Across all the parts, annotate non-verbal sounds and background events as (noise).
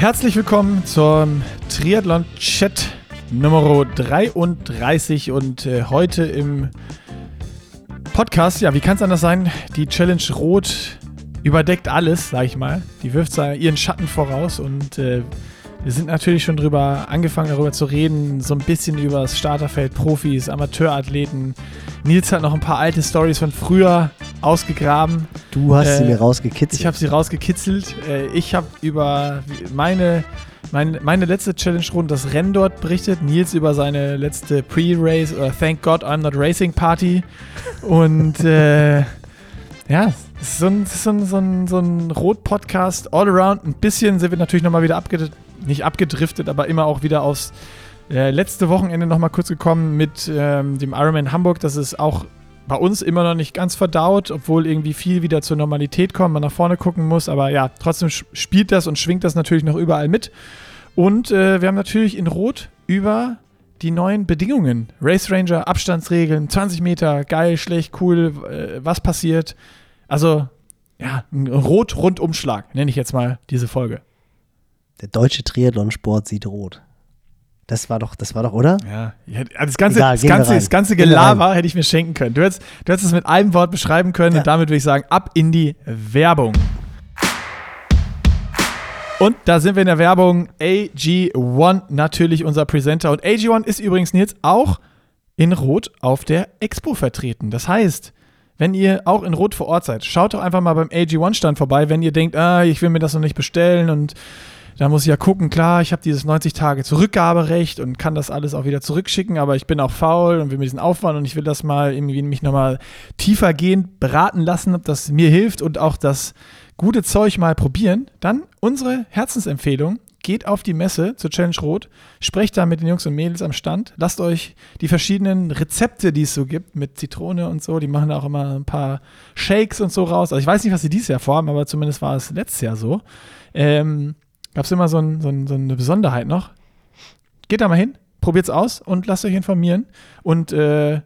Herzlich willkommen zum Triathlon-Chat Nummer 33 und äh, heute im Podcast, ja, wie kann es anders sein? Die Challenge Rot überdeckt alles, sag ich mal. Die wirft ihren Schatten voraus und äh, wir sind natürlich schon drüber angefangen, darüber zu reden, so ein bisschen über das Starterfeld, Profis, Amateurathleten. Nils hat noch ein paar alte Stories von früher ausgegraben. Du hast äh, sie mir rausgekitzelt. Ich habe sie rausgekitzelt. Äh, ich habe über meine, meine, meine letzte Challenge-Runde, das Rennen dort berichtet. Nils über seine letzte Pre-Race oder Thank God I'm Not Racing Party. Und äh, (laughs) ja, es ist so ein, so ein, so ein, so ein Rot-Podcast all around. Ein bisschen sind wir natürlich nochmal wieder abgedriftet, nicht abgedriftet, aber immer auch wieder aufs äh, letzte Wochenende nochmal kurz gekommen mit ähm, dem Ironman Hamburg. Das ist auch bei uns immer noch nicht ganz verdaut, obwohl irgendwie viel wieder zur Normalität kommt, man nach vorne gucken muss. Aber ja, trotzdem spielt das und schwingt das natürlich noch überall mit. Und äh, wir haben natürlich in Rot über die neuen Bedingungen. Race Ranger, Abstandsregeln, 20 Meter, geil, schlecht, cool, äh, was passiert. Also, ja, ein Rot-Rundumschlag, nenne ich jetzt mal diese Folge. Der deutsche Triathlonsport sieht rot. Das war doch, das war doch, oder? Ja, das ganze, Egal, das, ganze das ganze Gelaber hätte ich mir schenken können. Du hättest, du hättest es mit einem Wort beschreiben können ja. und damit würde ich sagen, ab in die Werbung. Und da sind wir in der Werbung. AG1 natürlich unser Presenter. Und AG1 ist übrigens jetzt auch in Rot auf der Expo vertreten. Das heißt, wenn ihr auch in Rot vor Ort seid, schaut doch einfach mal beim AG1-Stand vorbei, wenn ihr denkt, ah, ich will mir das noch nicht bestellen und da muss ich ja gucken, klar, ich habe dieses 90 Tage Zurückgaberecht und kann das alles auch wieder zurückschicken, aber ich bin auch faul und will mir diesen Aufwand und ich will das mal irgendwie mich nochmal tiefergehend beraten lassen, ob das mir hilft und auch das gute Zeug mal probieren. Dann unsere Herzensempfehlung. Geht auf die Messe zur Challenge Rot, sprecht da mit den Jungs und Mädels am Stand, lasst euch die verschiedenen Rezepte, die es so gibt, mit Zitrone und so, die machen da auch immer ein paar Shakes und so raus. Also ich weiß nicht, was sie dieses Jahr vorhaben, aber zumindest war es letztes Jahr so. Ähm, Gab es immer so, ein, so, ein, so, eine Besonderheit noch. Geht da mal hin, probiert's aus und lasst euch informieren. Und äh,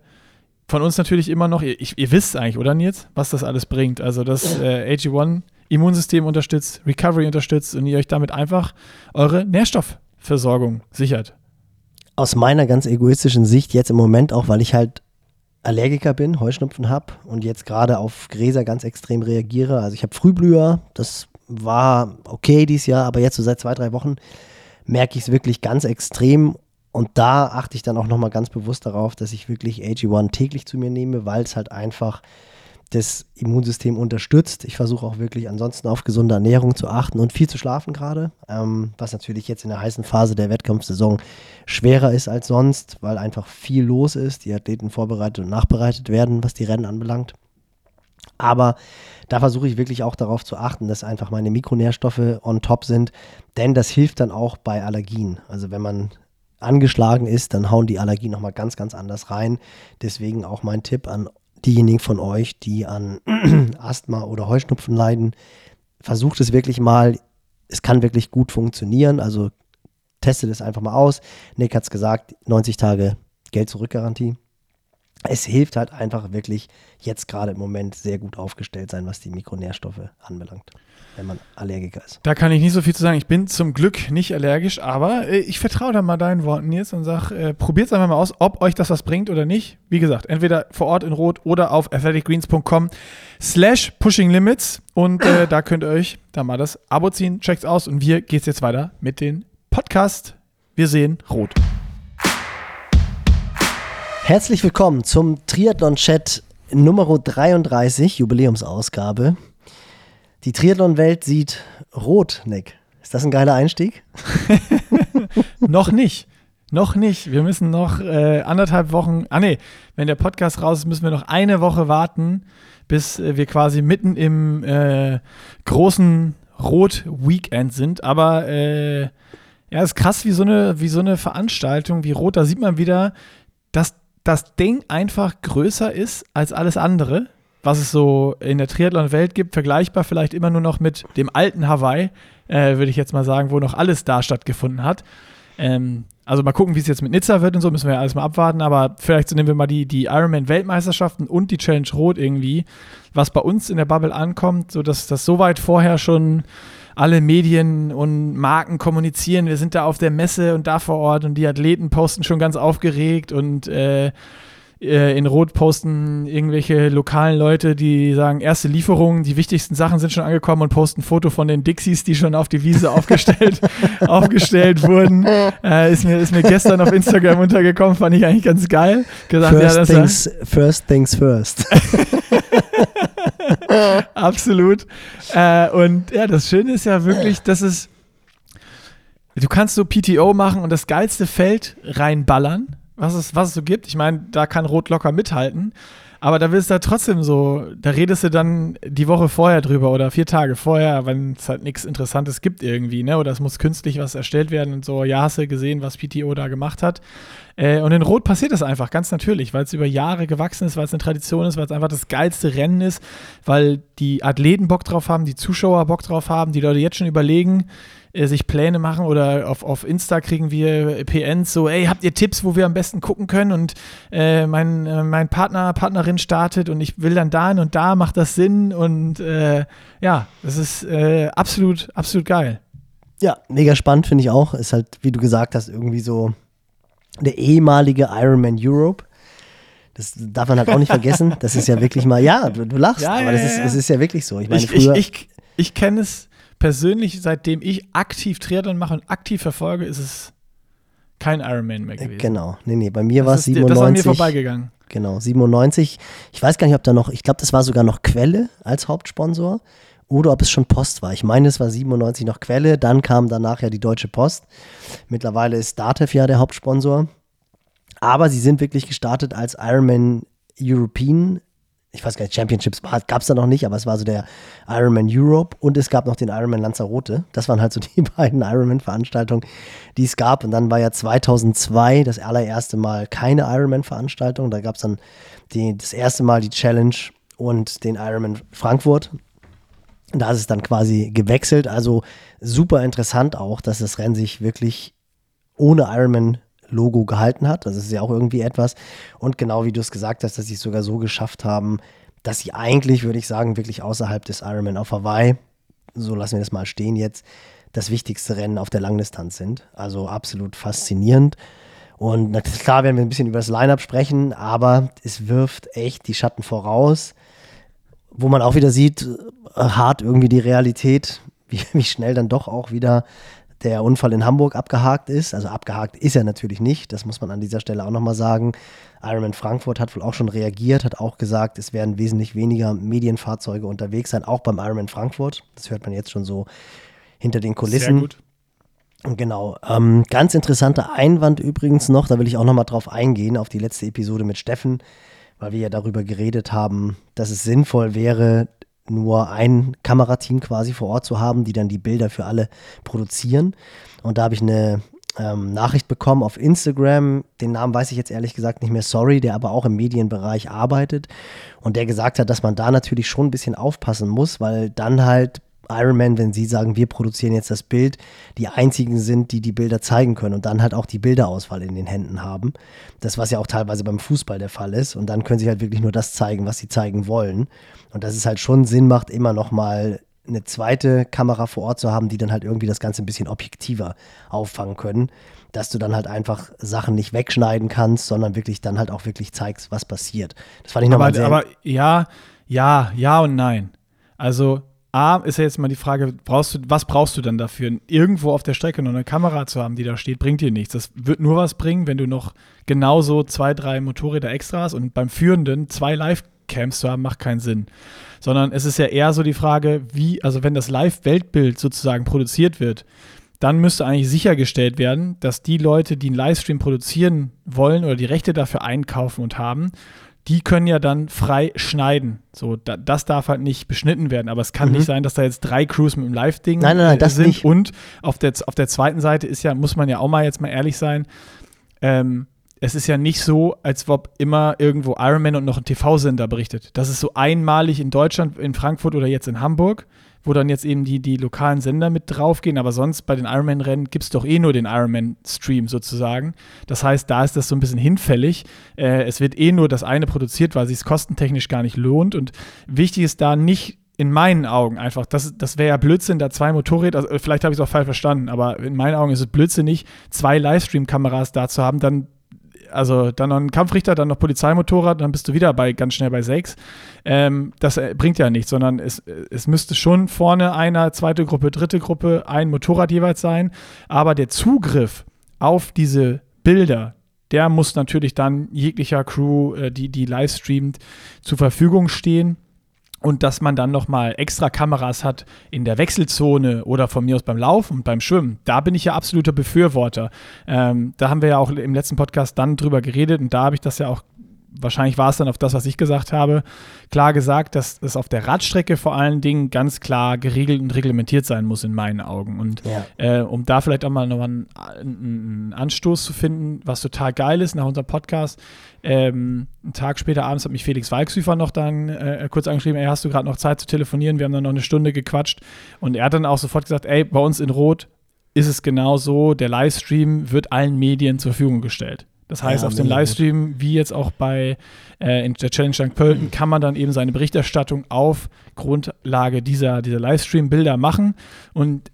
von uns natürlich immer noch, ihr, ihr, wisst eigentlich, oder Nils, was das alles bringt. Also das (laughs) äh, AG1 Immunsystem unterstützt, Recovery unterstützt und ihr euch damit einfach eure Nährstoffversorgung sichert. Aus meiner ganz egoistischen Sicht jetzt im Moment auch, weil ich halt Allergiker bin, Heuschnupfen habe und jetzt gerade auf Gräser ganz extrem reagiere. Also ich habe Frühblüher, das war okay dieses Jahr, aber jetzt so seit zwei, drei Wochen merke ich es wirklich ganz extrem. Und da achte ich dann auch nochmal ganz bewusst darauf, dass ich wirklich AG1 täglich zu mir nehme, weil es halt einfach das Immunsystem unterstützt. Ich versuche auch wirklich ansonsten auf gesunde Ernährung zu achten und viel zu schlafen gerade, ähm, was natürlich jetzt in der heißen Phase der Wettkampfsaison schwerer ist als sonst, weil einfach viel los ist, die Athleten vorbereitet und nachbereitet werden, was die Rennen anbelangt. Aber da versuche ich wirklich auch darauf zu achten, dass einfach meine Mikronährstoffe on top sind, denn das hilft dann auch bei Allergien. Also wenn man angeschlagen ist, dann hauen die Allergien nochmal ganz, ganz anders rein. Deswegen auch mein Tipp an diejenigen von euch, die an (clears throat) Asthma oder Heuschnupfen leiden, versucht es wirklich mal. Es kann wirklich gut funktionieren. Also testet es einfach mal aus. Nick hat es gesagt, 90 Tage Geld-Zurück-Garantie es hilft halt einfach wirklich jetzt gerade im Moment sehr gut aufgestellt sein, was die Mikronährstoffe anbelangt, wenn man Allergiker ist. Da kann ich nicht so viel zu sagen. Ich bin zum Glück nicht allergisch, aber äh, ich vertraue da mal deinen Worten jetzt und sage, äh, probiert es einfach mal aus, ob euch das was bringt oder nicht. Wie gesagt, entweder vor Ort in Rot oder auf athleticgreens.com slash pushing limits und äh, da könnt ihr euch da mal das Abo ziehen. Checkt's aus und wir geht's jetzt weiter mit dem Podcast. Wir sehen Rot. Herzlich willkommen zum Triathlon-Chat Nummer 33, Jubiläumsausgabe. Die Triathlon-Welt sieht rot, Nick. Ist das ein geiler Einstieg? (laughs) noch nicht. Noch nicht. Wir müssen noch äh, anderthalb Wochen. Ah, nee, wenn der Podcast raus ist, müssen wir noch eine Woche warten, bis äh, wir quasi mitten im äh, großen Rot-Weekend sind. Aber äh, ja, ist krass, wie so, eine, wie so eine Veranstaltung wie Rot. Da sieht man wieder, dass das Ding einfach größer ist als alles andere, was es so in der Triathlon-Welt gibt, vergleichbar vielleicht immer nur noch mit dem alten Hawaii, äh, würde ich jetzt mal sagen, wo noch alles da stattgefunden hat. Ähm, also mal gucken, wie es jetzt mit Nizza wird und so, müssen wir ja alles mal abwarten, aber vielleicht so nehmen wir mal die, die Ironman-Weltmeisterschaften und die Challenge Rot irgendwie, was bei uns in der Bubble ankommt, sodass das so weit vorher schon alle Medien und Marken kommunizieren. Wir sind da auf der Messe und da vor Ort und die Athleten posten schon ganz aufgeregt und äh, äh, in Rot posten irgendwelche lokalen Leute, die sagen, erste Lieferungen, die wichtigsten Sachen sind schon angekommen und posten ein Foto von den Dixies, die schon auf die Wiese aufgestellt, (laughs) aufgestellt wurden. Äh, ist, mir, ist mir gestern auf Instagram untergekommen, fand ich eigentlich ganz geil. Gesagt, first, ja, things, first things first. (laughs) (laughs) Absolut. Äh, und ja, das Schöne ist ja wirklich, dass es Du kannst so PTO machen und das geilste Feld reinballern was es, was es so gibt. Ich meine, da kann Rot locker mithalten. Aber da willst du trotzdem so, da redest du dann die Woche vorher drüber oder vier Tage vorher, wenn es halt nichts Interessantes gibt irgendwie, ne? Oder es muss künstlich was erstellt werden und so, ja, hast du gesehen, was PTO da gemacht hat. Äh, und in Rot passiert das einfach ganz natürlich, weil es über Jahre gewachsen ist, weil es eine Tradition ist, weil es einfach das geilste Rennen ist, weil die Athleten Bock drauf haben, die Zuschauer Bock drauf haben, die Leute jetzt schon überlegen, äh, sich Pläne machen oder auf, auf Insta kriegen wir PNs so, ey, habt ihr Tipps, wo wir am besten gucken können und äh, mein, äh, mein Partner, Partnerin startet und ich will dann dahin und da, macht das Sinn und äh, ja, das ist äh, absolut, absolut geil. Ja, mega spannend finde ich auch. Ist halt, wie du gesagt hast, irgendwie so der ehemalige Ironman Europe. Das darf man halt auch nicht (laughs) vergessen. Das ist ja wirklich mal, ja, du, du lachst, ja, aber ja, das, ist, das ist ja wirklich so. Ich meine, früher. Ich, ich, ich kenne es persönlich, seitdem ich aktiv Triathlon mache und aktiv verfolge, ist es kein Ironman mehr gewesen. Genau, nee, nee, bei mir war es 97. Das ist an mir vorbeigegangen. Genau, 97. Ich weiß gar nicht, ob da noch, ich glaube, das war sogar noch Quelle als Hauptsponsor oder ob es schon Post war. Ich meine, es war 97 noch Quelle, dann kam danach ja die Deutsche Post. Mittlerweile ist Datev ja der Hauptsponsor. Aber sie sind wirklich gestartet als Ironman European ich weiß gar nicht, Championships gab es da noch nicht, aber es war so der Ironman Europe und es gab noch den Ironman Lanzarote. Das waren halt so (laughs) die beiden Ironman-Veranstaltungen, die es gab. Und dann war ja 2002 das allererste Mal keine Ironman-Veranstaltung. Da gab es dann die, das erste Mal die Challenge und den Ironman Frankfurt. Da ist es dann quasi gewechselt. Also super interessant auch, dass das Rennen sich wirklich ohne Ironman Logo gehalten hat. Das ist ja auch irgendwie etwas. Und genau wie du es gesagt hast, dass sie es sogar so geschafft haben, dass sie eigentlich, würde ich sagen, wirklich außerhalb des Ironman auf Hawaii, so lassen wir das mal stehen jetzt, das wichtigste Rennen auf der Langdistanz sind. Also absolut faszinierend. Und klar werden wir ein bisschen über das Lineup sprechen, aber es wirft echt die Schatten voraus, wo man auch wieder sieht, äh, hart irgendwie die Realität, (laughs) wie, wie schnell dann doch auch wieder der Unfall in Hamburg abgehakt ist. Also abgehakt ist er natürlich nicht, das muss man an dieser Stelle auch nochmal sagen. Ironman Frankfurt hat wohl auch schon reagiert, hat auch gesagt, es werden wesentlich weniger Medienfahrzeuge unterwegs sein, auch beim Ironman Frankfurt. Das hört man jetzt schon so hinter den Kulissen. Sehr gut. Genau. Ähm, ganz interessanter Einwand übrigens noch, da will ich auch nochmal drauf eingehen, auf die letzte Episode mit Steffen, weil wir ja darüber geredet haben, dass es sinnvoll wäre, nur ein Kamerateam quasi vor Ort zu haben, die dann die Bilder für alle produzieren. Und da habe ich eine ähm, Nachricht bekommen auf Instagram, den Namen weiß ich jetzt ehrlich gesagt nicht mehr, sorry, der aber auch im Medienbereich arbeitet. Und der gesagt hat, dass man da natürlich schon ein bisschen aufpassen muss, weil dann halt Iron Man, wenn sie sagen, wir produzieren jetzt das Bild, die einzigen sind, die die Bilder zeigen können und dann halt auch die Bilderauswahl in den Händen haben. Das, was ja auch teilweise beim Fußball der Fall ist. Und dann können sie halt wirklich nur das zeigen, was sie zeigen wollen. Und dass es halt schon Sinn macht, immer noch mal eine zweite Kamera vor Ort zu haben, die dann halt irgendwie das Ganze ein bisschen objektiver auffangen können. Dass du dann halt einfach Sachen nicht wegschneiden kannst, sondern wirklich dann halt auch wirklich zeigst, was passiert. Das fand ich nochmal sehr. Aber ja, ja, ja und nein. Also A, ist ja jetzt mal die Frage, brauchst du, was brauchst du dann dafür? Irgendwo auf der Strecke noch eine Kamera zu haben, die da steht, bringt dir nichts. Das wird nur was bringen, wenn du noch genauso zwei, drei Motorräder extra hast und beim Führenden zwei Live-Cams zu haben, macht keinen Sinn. Sondern es ist ja eher so die Frage, wie, also wenn das Live-Weltbild sozusagen produziert wird, dann müsste eigentlich sichergestellt werden, dass die Leute, die einen Livestream produzieren wollen oder die Rechte dafür einkaufen und haben, die können ja dann frei schneiden. So, da, das darf halt nicht beschnitten werden. Aber es kann mhm. nicht sein, dass da jetzt drei Crews mit dem Live-Ding nein, nein, nein, das sind. Nicht. Und auf der, auf der zweiten Seite ist ja, muss man ja auch mal jetzt mal ehrlich sein, ähm, es ist ja nicht so, als ob immer irgendwo Ironman und noch ein TV-Sender berichtet. Das ist so einmalig in Deutschland, in Frankfurt oder jetzt in Hamburg wo dann jetzt eben die, die lokalen Sender mit draufgehen, aber sonst bei den Ironman-Rennen gibt es doch eh nur den Ironman-Stream sozusagen. Das heißt, da ist das so ein bisschen hinfällig. Äh, es wird eh nur das eine produziert, weil sich es kostentechnisch gar nicht lohnt. Und wichtig ist da nicht in meinen Augen einfach, das, das wäre ja Blödsinn, da zwei Motorräder, also vielleicht habe ich es auch falsch verstanden, aber in meinen Augen ist es blödsinnig, zwei Livestream-Kameras da zu haben, dann also dann noch ein Kampfrichter, dann noch Polizeimotorrad, dann bist du wieder bei ganz schnell bei sechs. Ähm, das äh, bringt ja nichts, sondern es, es müsste schon vorne einer, zweite Gruppe, dritte Gruppe, ein Motorrad jeweils sein. Aber der Zugriff auf diese Bilder, der muss natürlich dann jeglicher Crew, äh, die, die live streamt, zur Verfügung stehen und dass man dann nochmal extra Kameras hat in der Wechselzone oder von mir aus beim Laufen und beim Schwimmen, da bin ich ja absoluter Befürworter. Ähm, da haben wir ja auch im letzten Podcast dann drüber geredet und da habe ich das ja auch wahrscheinlich war es dann auf das, was ich gesagt habe, klar gesagt, dass es auf der Radstrecke vor allen Dingen ganz klar geregelt und reglementiert sein muss in meinen Augen. Und ja. äh, um da vielleicht auch mal noch einen, einen, Anstoß zu finden, was total geil ist nach unserem Podcast. Ähm, einen Tag später abends hat mich Felix Walksüfer noch dann äh, kurz angeschrieben, ey, hast du gerade noch Zeit zu telefonieren? Wir haben dann noch eine Stunde gequatscht und er hat dann auch sofort gesagt, ey, bei uns in Rot ist es genau so, der Livestream wird allen Medien zur Verfügung gestellt. Das heißt, ja, auf dem Livestream, wie jetzt auch bei äh, der Challenge St. Pölten, kann man dann eben seine Berichterstattung auf Grundlage dieser, dieser Livestream-Bilder machen. Und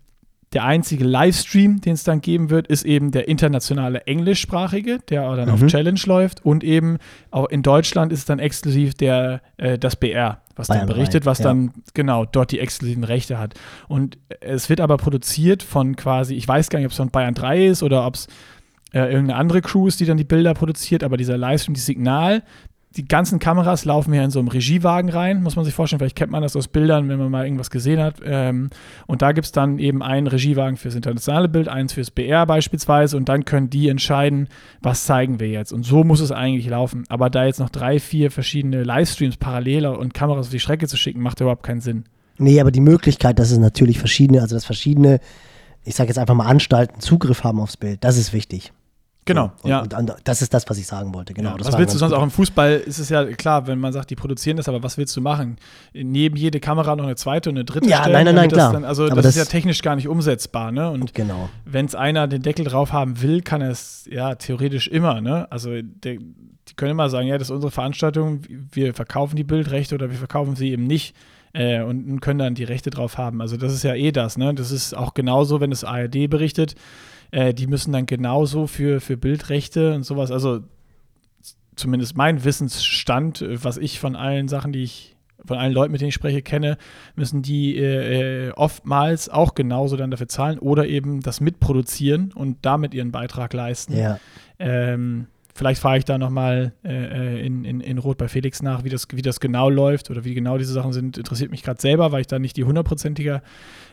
der einzige Livestream, den es dann geben wird, ist eben der internationale englischsprachige, der dann mhm. auf Challenge läuft. Und eben auch in Deutschland ist es dann exklusiv der, äh, das BR, was Bayern dann berichtet, was ja. dann genau dort die exklusiven Rechte hat. Und es wird aber produziert von quasi, ich weiß gar nicht, ob es von Bayern 3 ist oder ob es äh, irgendeine andere Crew ist, die dann die Bilder produziert, aber dieser Livestream, die Signal, die ganzen Kameras laufen hier in so einem Regiewagen rein, muss man sich vorstellen. Vielleicht kennt man das aus Bildern, wenn man mal irgendwas gesehen hat. Ähm, und da gibt es dann eben einen Regiewagen fürs internationale Bild, eins fürs BR beispielsweise. Und dann können die entscheiden, was zeigen wir jetzt. Und so muss es eigentlich laufen. Aber da jetzt noch drei, vier verschiedene Livestreams parallel und Kameras auf die Strecke zu schicken, macht überhaupt keinen Sinn. Nee, aber die Möglichkeit, dass es natürlich verschiedene, also dass verschiedene, ich sage jetzt einfach mal Anstalten Zugriff haben aufs Bild, das ist wichtig. Genau, und, ja. Und, und, das ist das, was ich sagen wollte. Genau. Ja, was willst du sonst auch im Fußball? Ist es ja klar, wenn man sagt, die produzieren das, aber was willst du machen? Neben jede Kamera noch eine zweite und eine dritte ja, stellen? Nein, nein, nein, klar. Dann, also das, das, ist ja technisch gar nicht umsetzbar, ne? Und genau. wenn es einer den Deckel drauf haben will, kann er es ja theoretisch immer, ne? Also der, die können immer sagen, ja, das ist unsere Veranstaltung, wir verkaufen die Bildrechte oder wir verkaufen sie eben nicht. Äh, und können dann die Rechte drauf haben. Also das ist ja eh das, ne? Das ist auch genauso, wenn es ARD berichtet äh, die müssen dann genauso für, für Bildrechte und sowas, also zumindest mein Wissensstand, äh, was ich von allen Sachen, die ich von allen Leuten, mit denen ich spreche, kenne, müssen die äh, äh, oftmals auch genauso dann dafür zahlen oder eben das mitproduzieren und damit ihren Beitrag leisten. Ja. Ähm, vielleicht frage ich da nochmal äh, äh, in, in, in Rot bei Felix nach, wie das, wie das genau läuft oder wie genau diese Sachen sind. Interessiert mich gerade selber, weil ich da nicht die hundertprozentige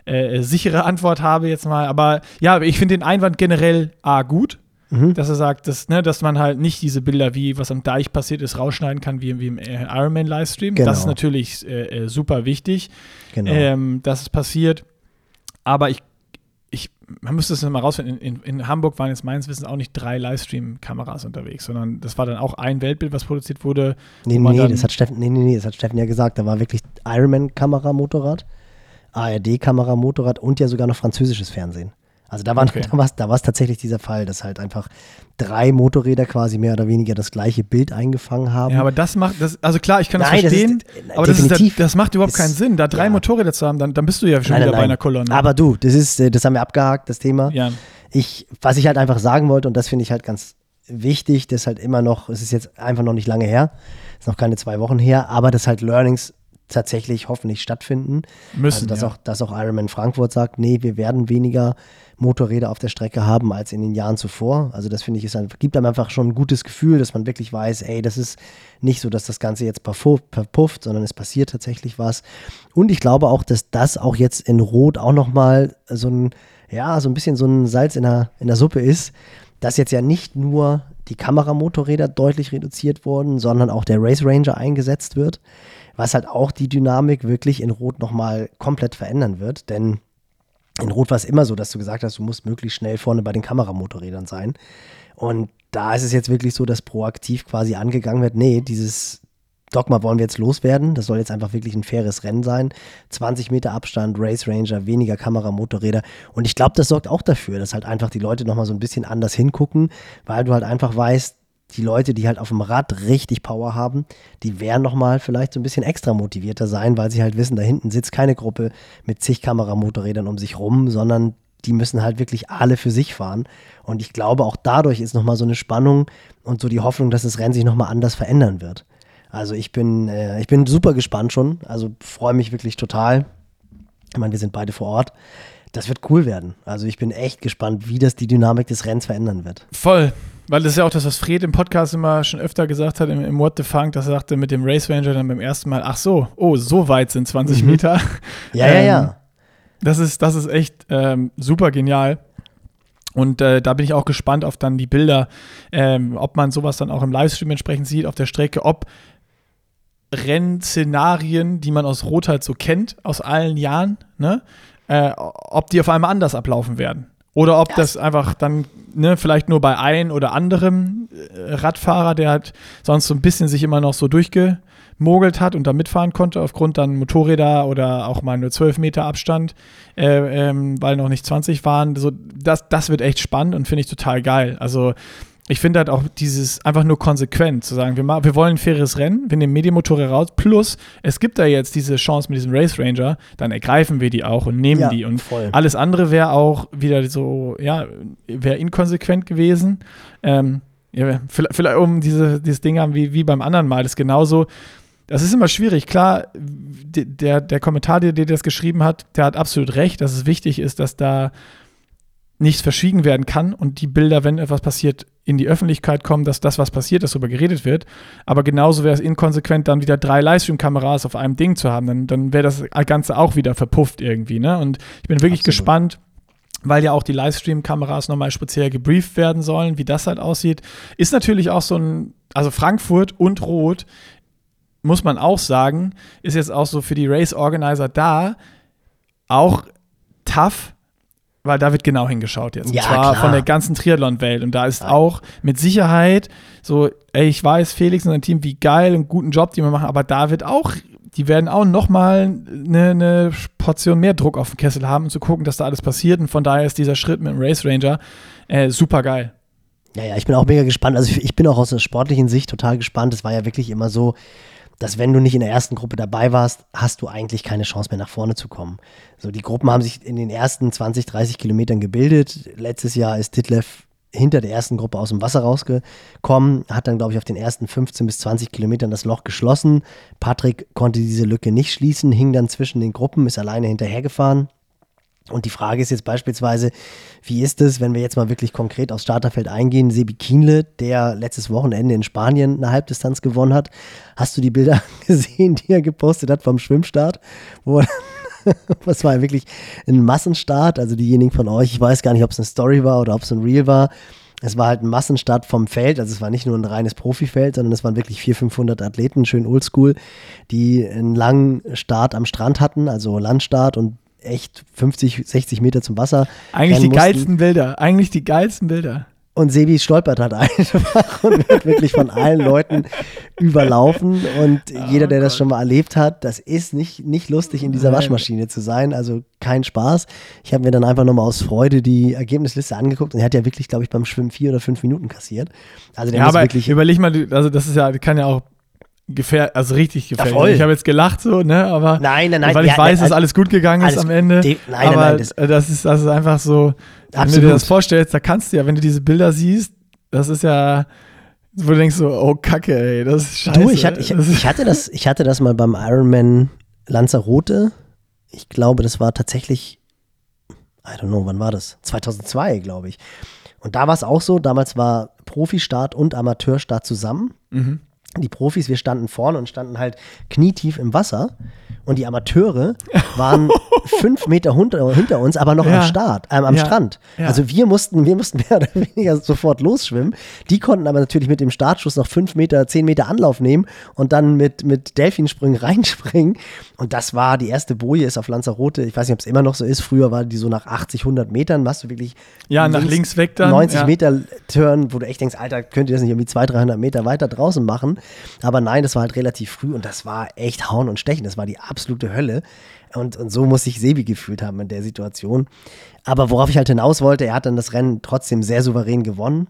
äh, sichere Antwort habe jetzt mal. Aber ja, ich finde den Einwand generell A gut. Mhm. Dass er sagt, dass, ne, dass man halt nicht diese Bilder, wie was am Deich passiert ist, rausschneiden kann, wie, wie im äh, Ironman-Livestream. Genau. Das ist natürlich äh, äh, super wichtig, genau. ähm, dass es passiert. Aber ich, ich, man müsste es mal rausfinden. In, in, in, Hamburg waren jetzt meines Wissens auch nicht drei Livestream-Kameras unterwegs, sondern das war dann auch ein Weltbild, was produziert wurde. Nee, nee, das hat Steffen, nee, nee, nee, das hat Steffen ja gesagt. Da war wirklich Ironman-Kamera-Motorrad. ARD-Kamera, Motorrad und ja sogar noch französisches Fernsehen. Also da war okay. (laughs) da es tatsächlich dieser Fall, dass halt einfach drei Motorräder quasi mehr oder weniger das gleiche Bild eingefangen haben. Ja, aber das macht, das, also klar, ich kann das nein, verstehen, das ist, aber das, ist, das, macht überhaupt ist, keinen Sinn. Da drei ja. Motorräder zu haben, dann, dann bist du ja schon nein, wieder nein, bei einer Kolonne. Aber du, das ist, äh, das haben wir abgehakt, das Thema. Ja. Ich, was ich halt einfach sagen wollte, und das finde ich halt ganz wichtig, das halt immer noch, es ist jetzt einfach noch nicht lange her, ist noch keine zwei Wochen her, aber das halt Learnings tatsächlich hoffentlich stattfinden. Müssen. Also, dass, ja. auch, dass auch Ironman Frankfurt sagt, nee, wir werden weniger Motorräder auf der Strecke haben als in den Jahren zuvor. Also das finde ich, ist gibt einem einfach schon ein gutes Gefühl, dass man wirklich weiß, ey, das ist nicht so, dass das Ganze jetzt verpufft, sondern es passiert tatsächlich was. Und ich glaube auch, dass das auch jetzt in Rot auch nochmal so ein, ja, so ein bisschen so ein Salz in der, in der Suppe ist, dass jetzt ja nicht nur die Kameramotorräder deutlich reduziert wurden, sondern auch der Race Ranger eingesetzt wird was halt auch die Dynamik wirklich in Rot nochmal komplett verändern wird. Denn in Rot war es immer so, dass du gesagt hast, du musst möglichst schnell vorne bei den Kameramotorrädern sein. Und da ist es jetzt wirklich so, dass proaktiv quasi angegangen wird, nee, dieses Dogma wollen wir jetzt loswerden. Das soll jetzt einfach wirklich ein faires Rennen sein. 20 Meter Abstand, Race Ranger, weniger Kameramotorräder. Und ich glaube, das sorgt auch dafür, dass halt einfach die Leute nochmal so ein bisschen anders hingucken, weil du halt einfach weißt, die Leute, die halt auf dem Rad richtig Power haben, die werden nochmal vielleicht so ein bisschen extra motivierter sein, weil sie halt wissen, da hinten sitzt keine Gruppe mit zig Kameramotorrädern um sich rum, sondern die müssen halt wirklich alle für sich fahren. Und ich glaube, auch dadurch ist nochmal so eine Spannung und so die Hoffnung, dass das Rennen sich nochmal anders verändern wird. Also ich bin, äh, ich bin super gespannt schon. Also freue mich wirklich total. Ich meine, wir sind beide vor Ort. Das wird cool werden. Also ich bin echt gespannt, wie das die Dynamik des Rennens verändern wird. Voll. Weil das ist ja auch das, was Fred im Podcast immer schon öfter gesagt hat, im, im What the Funk, dass er sagte mit dem Race Ranger dann beim ersten Mal, ach so, oh, so weit sind 20 mhm. Meter. Ja, ähm, ja, ja. Das ist, das ist echt ähm, super genial. Und äh, da bin ich auch gespannt auf dann die Bilder, ähm, ob man sowas dann auch im Livestream entsprechend sieht auf der Strecke, ob Rennszenarien, die man aus Rot halt so kennt, aus allen Jahren, ne, äh, ob die auf einmal anders ablaufen werden. Oder ob das, das einfach dann, ne, vielleicht nur bei ein oder anderem äh, Radfahrer, der halt sonst so ein bisschen sich immer noch so durchgemogelt hat und da mitfahren konnte, aufgrund dann Motorräder oder auch mal nur 12 Meter Abstand, äh, ähm, weil noch nicht 20 waren. So, das, das wird echt spannend und finde ich total geil. Also ich finde halt auch dieses einfach nur konsequent zu sagen, wir, wir wollen ein faires Rennen, wir nehmen Medienmotore raus, plus es gibt da jetzt diese Chance mit diesem Race Ranger, dann ergreifen wir die auch und nehmen ja, die. Und voll. alles andere wäre auch wieder so, ja, wäre inkonsequent gewesen. Ähm, ja, vielleicht, vielleicht um diese, dieses Ding haben wie, wie beim anderen Mal, das ist genauso. Das ist immer schwierig. Klar, der, der Kommentar, der, der das geschrieben hat, der hat absolut recht, dass es wichtig ist, dass da nichts verschwiegen werden kann und die Bilder, wenn etwas passiert, in die Öffentlichkeit kommen, dass das, was passiert ist, darüber geredet wird. Aber genauso wäre es inkonsequent, dann wieder drei Livestream-Kameras auf einem Ding zu haben. Dann, dann wäre das Ganze auch wieder verpufft irgendwie. Ne? Und ich bin wirklich Absolut. gespannt, weil ja auch die Livestream-Kameras nochmal speziell gebrieft werden sollen, wie das halt aussieht. Ist natürlich auch so ein, also Frankfurt und Rot, muss man auch sagen, ist jetzt auch so für die Race-Organizer da, auch tough, weil da wird genau hingeschaut jetzt. Ja, und zwar klar. von der ganzen Triathlon-Welt. Und da ist ja. auch mit Sicherheit so, ey, ich weiß, Felix und sein Team, wie geil und guten Job, die wir machen, aber da wird auch, die werden auch nochmal eine, eine Portion mehr Druck auf den Kessel haben, um zu gucken, dass da alles passiert. Und von daher ist dieser Schritt mit dem Race Ranger äh, super geil. Ja, ja, ich bin auch mega gespannt. Also ich bin auch aus der sportlichen Sicht total gespannt. Es war ja wirklich immer so, dass wenn du nicht in der ersten Gruppe dabei warst, hast du eigentlich keine Chance mehr nach vorne zu kommen. So, die Gruppen haben sich in den ersten 20, 30 Kilometern gebildet. Letztes Jahr ist Titlev hinter der ersten Gruppe aus dem Wasser rausgekommen, hat dann, glaube ich, auf den ersten 15 bis 20 Kilometern das Loch geschlossen. Patrick konnte diese Lücke nicht schließen, hing dann zwischen den Gruppen, ist alleine hinterhergefahren. Und die Frage ist jetzt beispielsweise, wie ist es, wenn wir jetzt mal wirklich konkret aufs Starterfeld eingehen? Sebi Kienle, der letztes Wochenende in Spanien eine Halbdistanz gewonnen hat. Hast du die Bilder (laughs) gesehen, die er gepostet hat vom Schwimmstart? Wo (laughs) das war ja wirklich ein Massenstart. Also diejenigen von euch, ich weiß gar nicht, ob es eine Story war oder ob es ein Real war. Es war halt ein Massenstart vom Feld, also es war nicht nur ein reines Profifeld, sondern es waren wirklich 400, 500 Athleten, schön oldschool, die einen langen Start am Strand hatten, also Landstart und echt 50, 60 Meter zum Wasser. Eigentlich die mussten. geilsten Bilder. Eigentlich die geilsten Bilder. Und Sebi stolpert halt (laughs) einfach und wird wirklich von allen Leuten überlaufen. Und oh jeder, der Gott. das schon mal erlebt hat, das ist nicht, nicht lustig, in dieser Waschmaschine zu sein. Also kein Spaß. Ich habe mir dann einfach nochmal aus Freude die Ergebnisliste angeguckt und er hat ja wirklich, glaube ich, beim Schwimmen vier oder fünf Minuten kassiert. Also der ja, muss aber wirklich. Überleg mal, also das ist ja, kann ja auch gefährlich, also richtig gefährlich. Ja, ich habe jetzt gelacht so, ne, aber nein, nein, nein, weil ich ja, weiß, dass alles gut gegangen ist am Ende. nein, nein, aber nein, das, das, ist, das ist einfach so, Absolut. wenn du dir das vorstellst, da kannst du ja, wenn du diese Bilder siehst, das ist ja, wo du denkst so, oh Kacke, ey, das ist scheiße. Du, ich hatte, ich, ich hatte das, ich hatte das mal beim Ironman Lanzarote. Ich glaube, das war tatsächlich, I don't know, wann war das? 2002, glaube ich. Und da war es auch so, damals war Profistart und Amateurstart zusammen. Mhm die Profis, wir standen vorne und standen halt knietief im Wasser. Und die Amateure (laughs) waren fünf Meter hinter, hinter uns, aber noch ja. am Start, äh, am ja. Strand. Ja. Also wir mussten, wir mussten (laughs) mehr oder weniger sofort losschwimmen. Die konnten aber natürlich mit dem Startschuss noch fünf Meter, zehn Meter Anlauf nehmen und dann mit, mit Delfinsprüngen (laughs) reinspringen. Und das war die erste Boje, ist auf Lanzarote. Ich weiß nicht, ob es immer noch so ist. Früher war die so nach 80, 100 Metern, machst du wirklich ja, links, nach links weg dann. 90 Meter Turn, wo du echt denkst, Alter, könnt ihr das nicht irgendwie 200, 300 Meter weiter draußen machen? Aber nein, das war halt relativ früh und das war echt Hauen und Stechen. Das war die absolute Hölle. Und, und so muss sich Sebi gefühlt haben in der Situation. Aber worauf ich halt hinaus wollte, er hat dann das Rennen trotzdem sehr souverän gewonnen.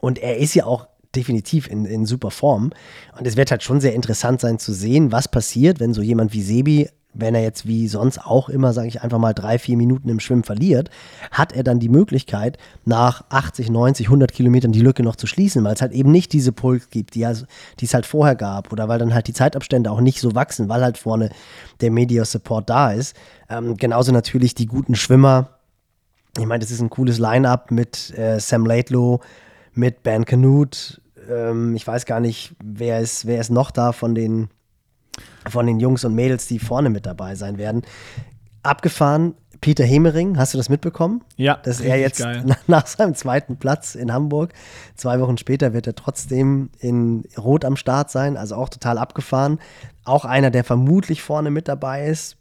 Und er ist ja auch definitiv in, in super Form. Und es wird halt schon sehr interessant sein zu sehen, was passiert, wenn so jemand wie Sebi wenn er jetzt wie sonst auch immer, sage ich einfach mal, drei, vier Minuten im Schwimmen verliert, hat er dann die Möglichkeit, nach 80, 90, 100 Kilometern die Lücke noch zu schließen, weil es halt eben nicht diese Puls gibt, die, also, die es halt vorher gab oder weil dann halt die Zeitabstände auch nicht so wachsen, weil halt vorne der Media Support da ist. Ähm, genauso natürlich die guten Schwimmer. Ich meine, das ist ein cooles Line-up mit äh, Sam Laidlow, mit Ben Canute. Ähm, ich weiß gar nicht, wer ist, wer ist noch da von den von den Jungs und Mädels, die vorne mit dabei sein werden. Abgefahren, Peter Hemering, hast du das mitbekommen? Ja. Dass er jetzt nach, (laughs) nach seinem zweiten Platz in Hamburg, zwei Wochen später wird er trotzdem in Rot am Start sein, also auch total abgefahren. Auch einer, der vermutlich vorne mit dabei ist.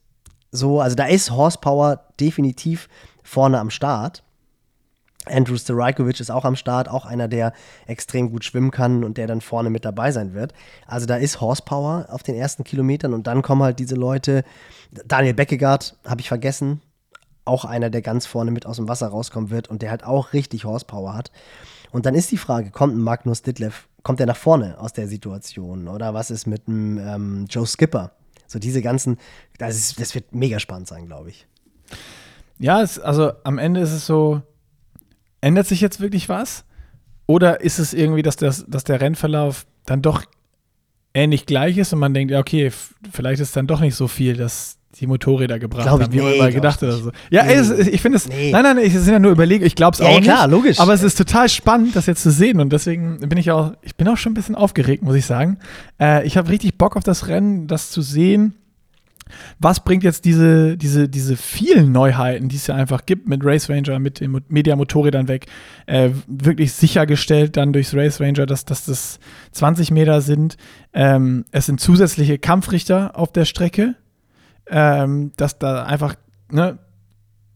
So, also da ist Horsepower definitiv vorne am Start. Andrew Starajkovic ist auch am Start, auch einer, der extrem gut schwimmen kann und der dann vorne mit dabei sein wird. Also da ist Horsepower auf den ersten Kilometern und dann kommen halt diese Leute. Daniel Beckegaard habe ich vergessen, auch einer, der ganz vorne mit aus dem Wasser rauskommen wird und der halt auch richtig Horsepower hat. Und dann ist die Frage, kommt ein Magnus Ditlev, kommt er nach vorne aus der Situation oder was ist mit einem ähm, Joe Skipper? So diese ganzen, das, ist, das wird mega spannend sein, glaube ich. Ja, es, also am Ende ist es so, ändert sich jetzt wirklich was? Oder ist es irgendwie, dass, das, dass der Rennverlauf dann doch ähnlich gleich ist und man denkt, ja, okay, vielleicht ist dann doch nicht so viel, dass die Motorräder gebracht glaub haben, wie nee, man gedacht hat. So. Ja, nee. ey, es, ich finde es, Nee. nein, nein, ich sind ja nur überlegen, ich glaube es auch ja, klar, nicht. logisch. Aber es ist total spannend, das jetzt zu sehen und deswegen bin ich auch, ich bin auch schon ein bisschen aufgeregt, muss ich sagen. Äh, ich habe richtig Bock auf das Rennen, das zu sehen. Was bringt jetzt diese, diese, diese vielen Neuheiten, die es ja einfach gibt mit Race Ranger, mit den Mo- Media-Motorrädern weg, äh, wirklich sichergestellt dann durchs Race Ranger, dass, dass das 20 Meter sind. Ähm, es sind zusätzliche Kampfrichter auf der Strecke, ähm, dass da einfach ne,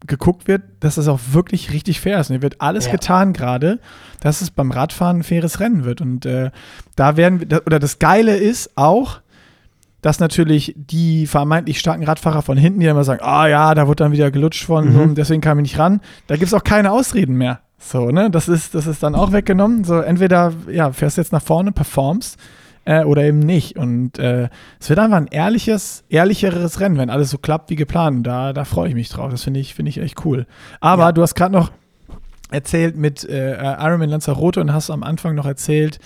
geguckt wird, dass das auch wirklich richtig fair ist. Und hier wird alles Ja. getan gerade, dass es beim Radfahren ein faires Rennen wird. Und äh, da werden wir, oder das Geile ist auch, dass natürlich die vermeintlich starken Radfahrer von hinten, die immer sagen, ah ja, da wurde dann wieder gelutscht von, Mhm. deswegen kam ich nicht ran. Da gibt es auch keine Ausreden mehr. So, ne? Das ist, das ist dann auch weggenommen. So, entweder, ja, fährst jetzt nach vorne, performst, äh, oder eben nicht. Und äh, es wird einfach ein ehrliches, ehrlicheres Rennen, wenn alles so klappt wie geplant. Da, da freue ich mich drauf. Das finde ich, finde ich echt cool. Aber Ja. du hast gerade noch erzählt mit äh, Ironman Lanzarote und hast am Anfang noch erzählt,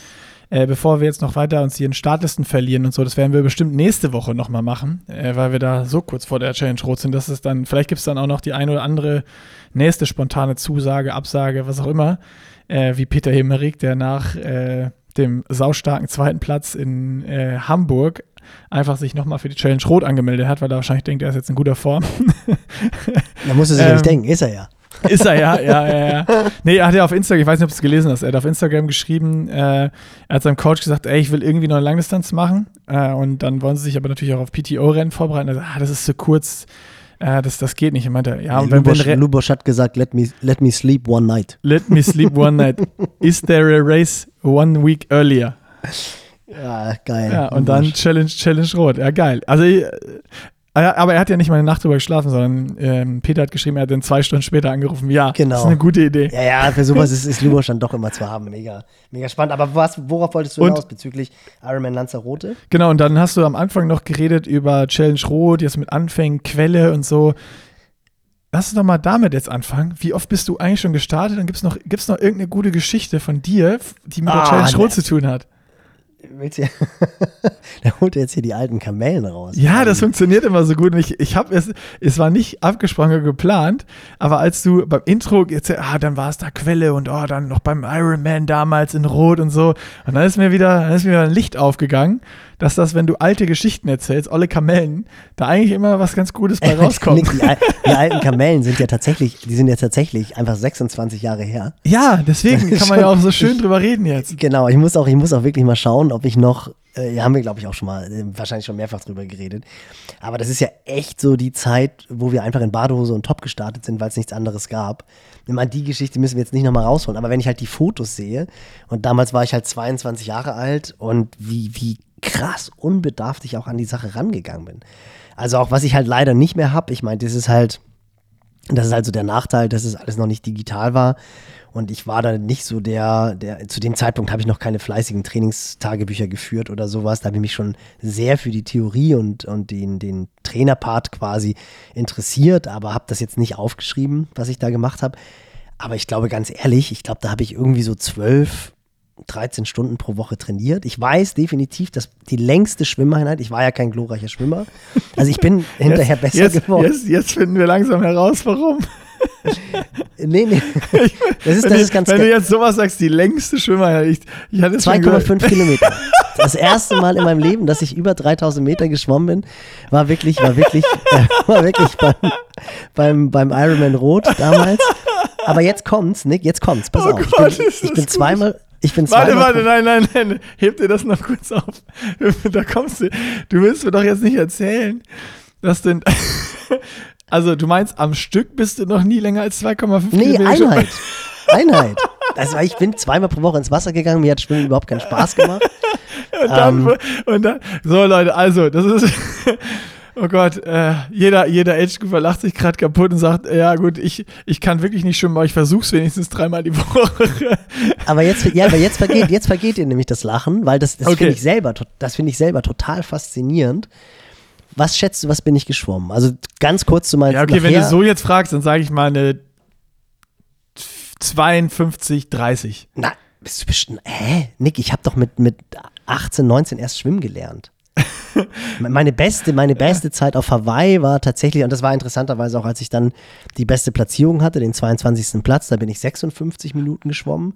äh, bevor wir jetzt noch weiter uns hier in Startlisten verlieren und so, das werden wir bestimmt nächste Woche nochmal machen, äh, weil wir da so kurz vor der Challenge rot sind, dass es dann, vielleicht gibt es dann auch noch die ein oder andere nächste spontane Zusage, Absage, was auch immer, äh, wie Peter Hemmerich, der nach äh, dem saustarken zweiten Platz in äh, Hamburg einfach sich nochmal für die Challenge Rot angemeldet hat, weil er wahrscheinlich denkt, er ist jetzt in guter Form. Da muss er sich Ähm, nämlich denken, ist er ja. Ist er, ja, ja, ja, ja. Nee, er hat ja auf Instagram, ich weiß nicht, ob du es gelesen hast, er hat auf Instagram geschrieben, äh, er hat seinem Coach gesagt, ey, ich will irgendwie noch eine Langdistanz machen. Äh, und dann wollen sie sich aber natürlich auch auf PTO-Rennen vorbereiten. Also, ah, das ist zu kurz, äh, das, das geht nicht. Er meinte, ja, und wenn, wenn Lubosch, Re- Lubosch hat gesagt, let me, let me sleep one night. Let me sleep one night. Is there a race one week earlier? Ja, geil. Ja, und dann Challenge, Challenge Rot. Ja, geil. Also, äh, aber er hat ja nicht mal eine Nacht drüber geschlafen, sondern ähm, Peter hat geschrieben, er hat dann zwei Stunden später angerufen. Ja, Genau. das ist eine gute Idee. Ja, ja, für sowas (laughs) ist, ist Lubosch dann doch immer zu haben. Mega, mega spannend. Aber was, worauf wolltest du Und- hinaus bezüglich Ironman Lanzarote? Genau, und dann hast du am Anfang noch geredet über Challenge Rot, jetzt mit Anfängen, Quelle und so. Lass uns doch mal damit jetzt anfangen. Wie oft bist du eigentlich schon gestartet? Dann gibt es noch, gibt's noch irgendeine gute Geschichte von dir, die mit der Ah, Challenge ne. Rot zu tun hat. Willst du, (laughs) da holt er jetzt hier die alten Kamellen raus. Ja, das funktioniert immer so gut. Ich, ich habe es, es war nicht abgesprochen geplant, aber als du beim Intro jetzt, ah, dann war es da Quelle und oh, dann noch beim Ironman damals in Rot und so. Und dann ist mir wieder, dann ist mir wieder ein Licht aufgegangen, dass das, wenn du alte Geschichten erzählst, olle Kamellen, da eigentlich immer was ganz Gutes bei (laughs) rauskommt. Die, die alten Kamellen sind ja tatsächlich, die sind ja tatsächlich einfach 26 Jahre her. Ja, deswegen (laughs) kann man ja auch so schön drüber reden jetzt. Genau, ich muss auch, ich muss auch wirklich mal schauen, ob ich noch, äh, haben wir glaube ich auch schon mal, äh, wahrscheinlich schon mehrfach drüber geredet. Aber das ist ja echt so die Zeit, wo wir einfach in Badehose und Top gestartet sind, weil es nichts anderes gab. Ich meine, die Geschichte müssen wir jetzt nicht nochmal rausholen, aber wenn ich halt die Fotos sehe, und damals war ich halt 22 Jahre alt und wie, wie krass unbedarft ich auch an die Sache rangegangen bin. Also auch was ich halt leider nicht mehr habe, ich meine, das ist halt, Das ist also der Nachteil, dass es alles noch nicht digital war. Und ich war da nicht so der, der, zu dem Zeitpunkt habe ich noch keine fleißigen Trainingstagebücher geführt oder sowas. Da habe ich mich schon sehr für die Theorie und, und den, den Trainerpart quasi interessiert, aber habe das jetzt nicht aufgeschrieben, was ich da gemacht habe. Aber ich glaube ganz ehrlich, ich glaube, da habe ich irgendwie so zwölf, 13 Stunden pro Woche trainiert. Ich weiß definitiv, dass die längste Schwimmeinheit, ich war ja kein glorreicher Schwimmer, also ich bin (laughs) hinterher besser jetzt, geworden. Jetzt, jetzt finden wir langsam heraus, warum. (laughs) Nee, nee. (laughs) Das ist, das ist ganz wenn du jetzt sowas sagst, die längste Schwimmereinheit, ich, ich hatte es schon gehört. 2,5 Kilometer. Das erste Mal in meinem Leben, dass ich über 3000 Meter geschwommen bin, war wirklich, war wirklich, äh, war wirklich beim, beim, beim Ironman Rot damals. Aber jetzt kommt's, Nick, jetzt kommt's. Pass Oh auf. Gott, ich bin, ich bin zweimal, ich bin Warte, warte, nein, nein, nein. Heb dir das noch kurz auf. Da kommst du. Du willst mir doch jetzt nicht erzählen, dass denn. (laughs) Also, du meinst, am Stück bist du noch nie länger als 2,5 Nee, Kilometer Einheit. Einheit. Also ich bin zweimal pro Woche ins Wasser gegangen, mir hat Schwimmen überhaupt keinen Spaß gemacht. (laughs) Und dann, Ähm. und dann, so Leute, also, das ist, oh Gott, äh, jeder, jeder Age-Grouper lacht sich gerade kaputt und sagt, ja gut, ich, ich kann wirklich nicht schwimmen, aber ich versuch's wenigstens dreimal die Woche. (laughs) Aber jetzt, ja, aber jetzt vergeht, jetzt vergeht ihr nämlich das Lachen, weil das, das Okay. finde ich selber, das finde ich selber total faszinierend. Was schätzt du, was bin ich geschwommen? Also ganz kurz zu meinen Ja, okay, wenn nachher, du so jetzt fragst, dann sage ich mal eine 52, 30. Na, bist du bestimmt, hä? Nick, ich habe doch mit, mit 18, 19 erst schwimmen gelernt. (laughs) meine beste, meine beste Zeit auf Hawaii war tatsächlich, und das war interessanterweise auch, als ich dann die beste Platzierung hatte, den 22. Platz, da bin ich 56 Minuten geschwommen.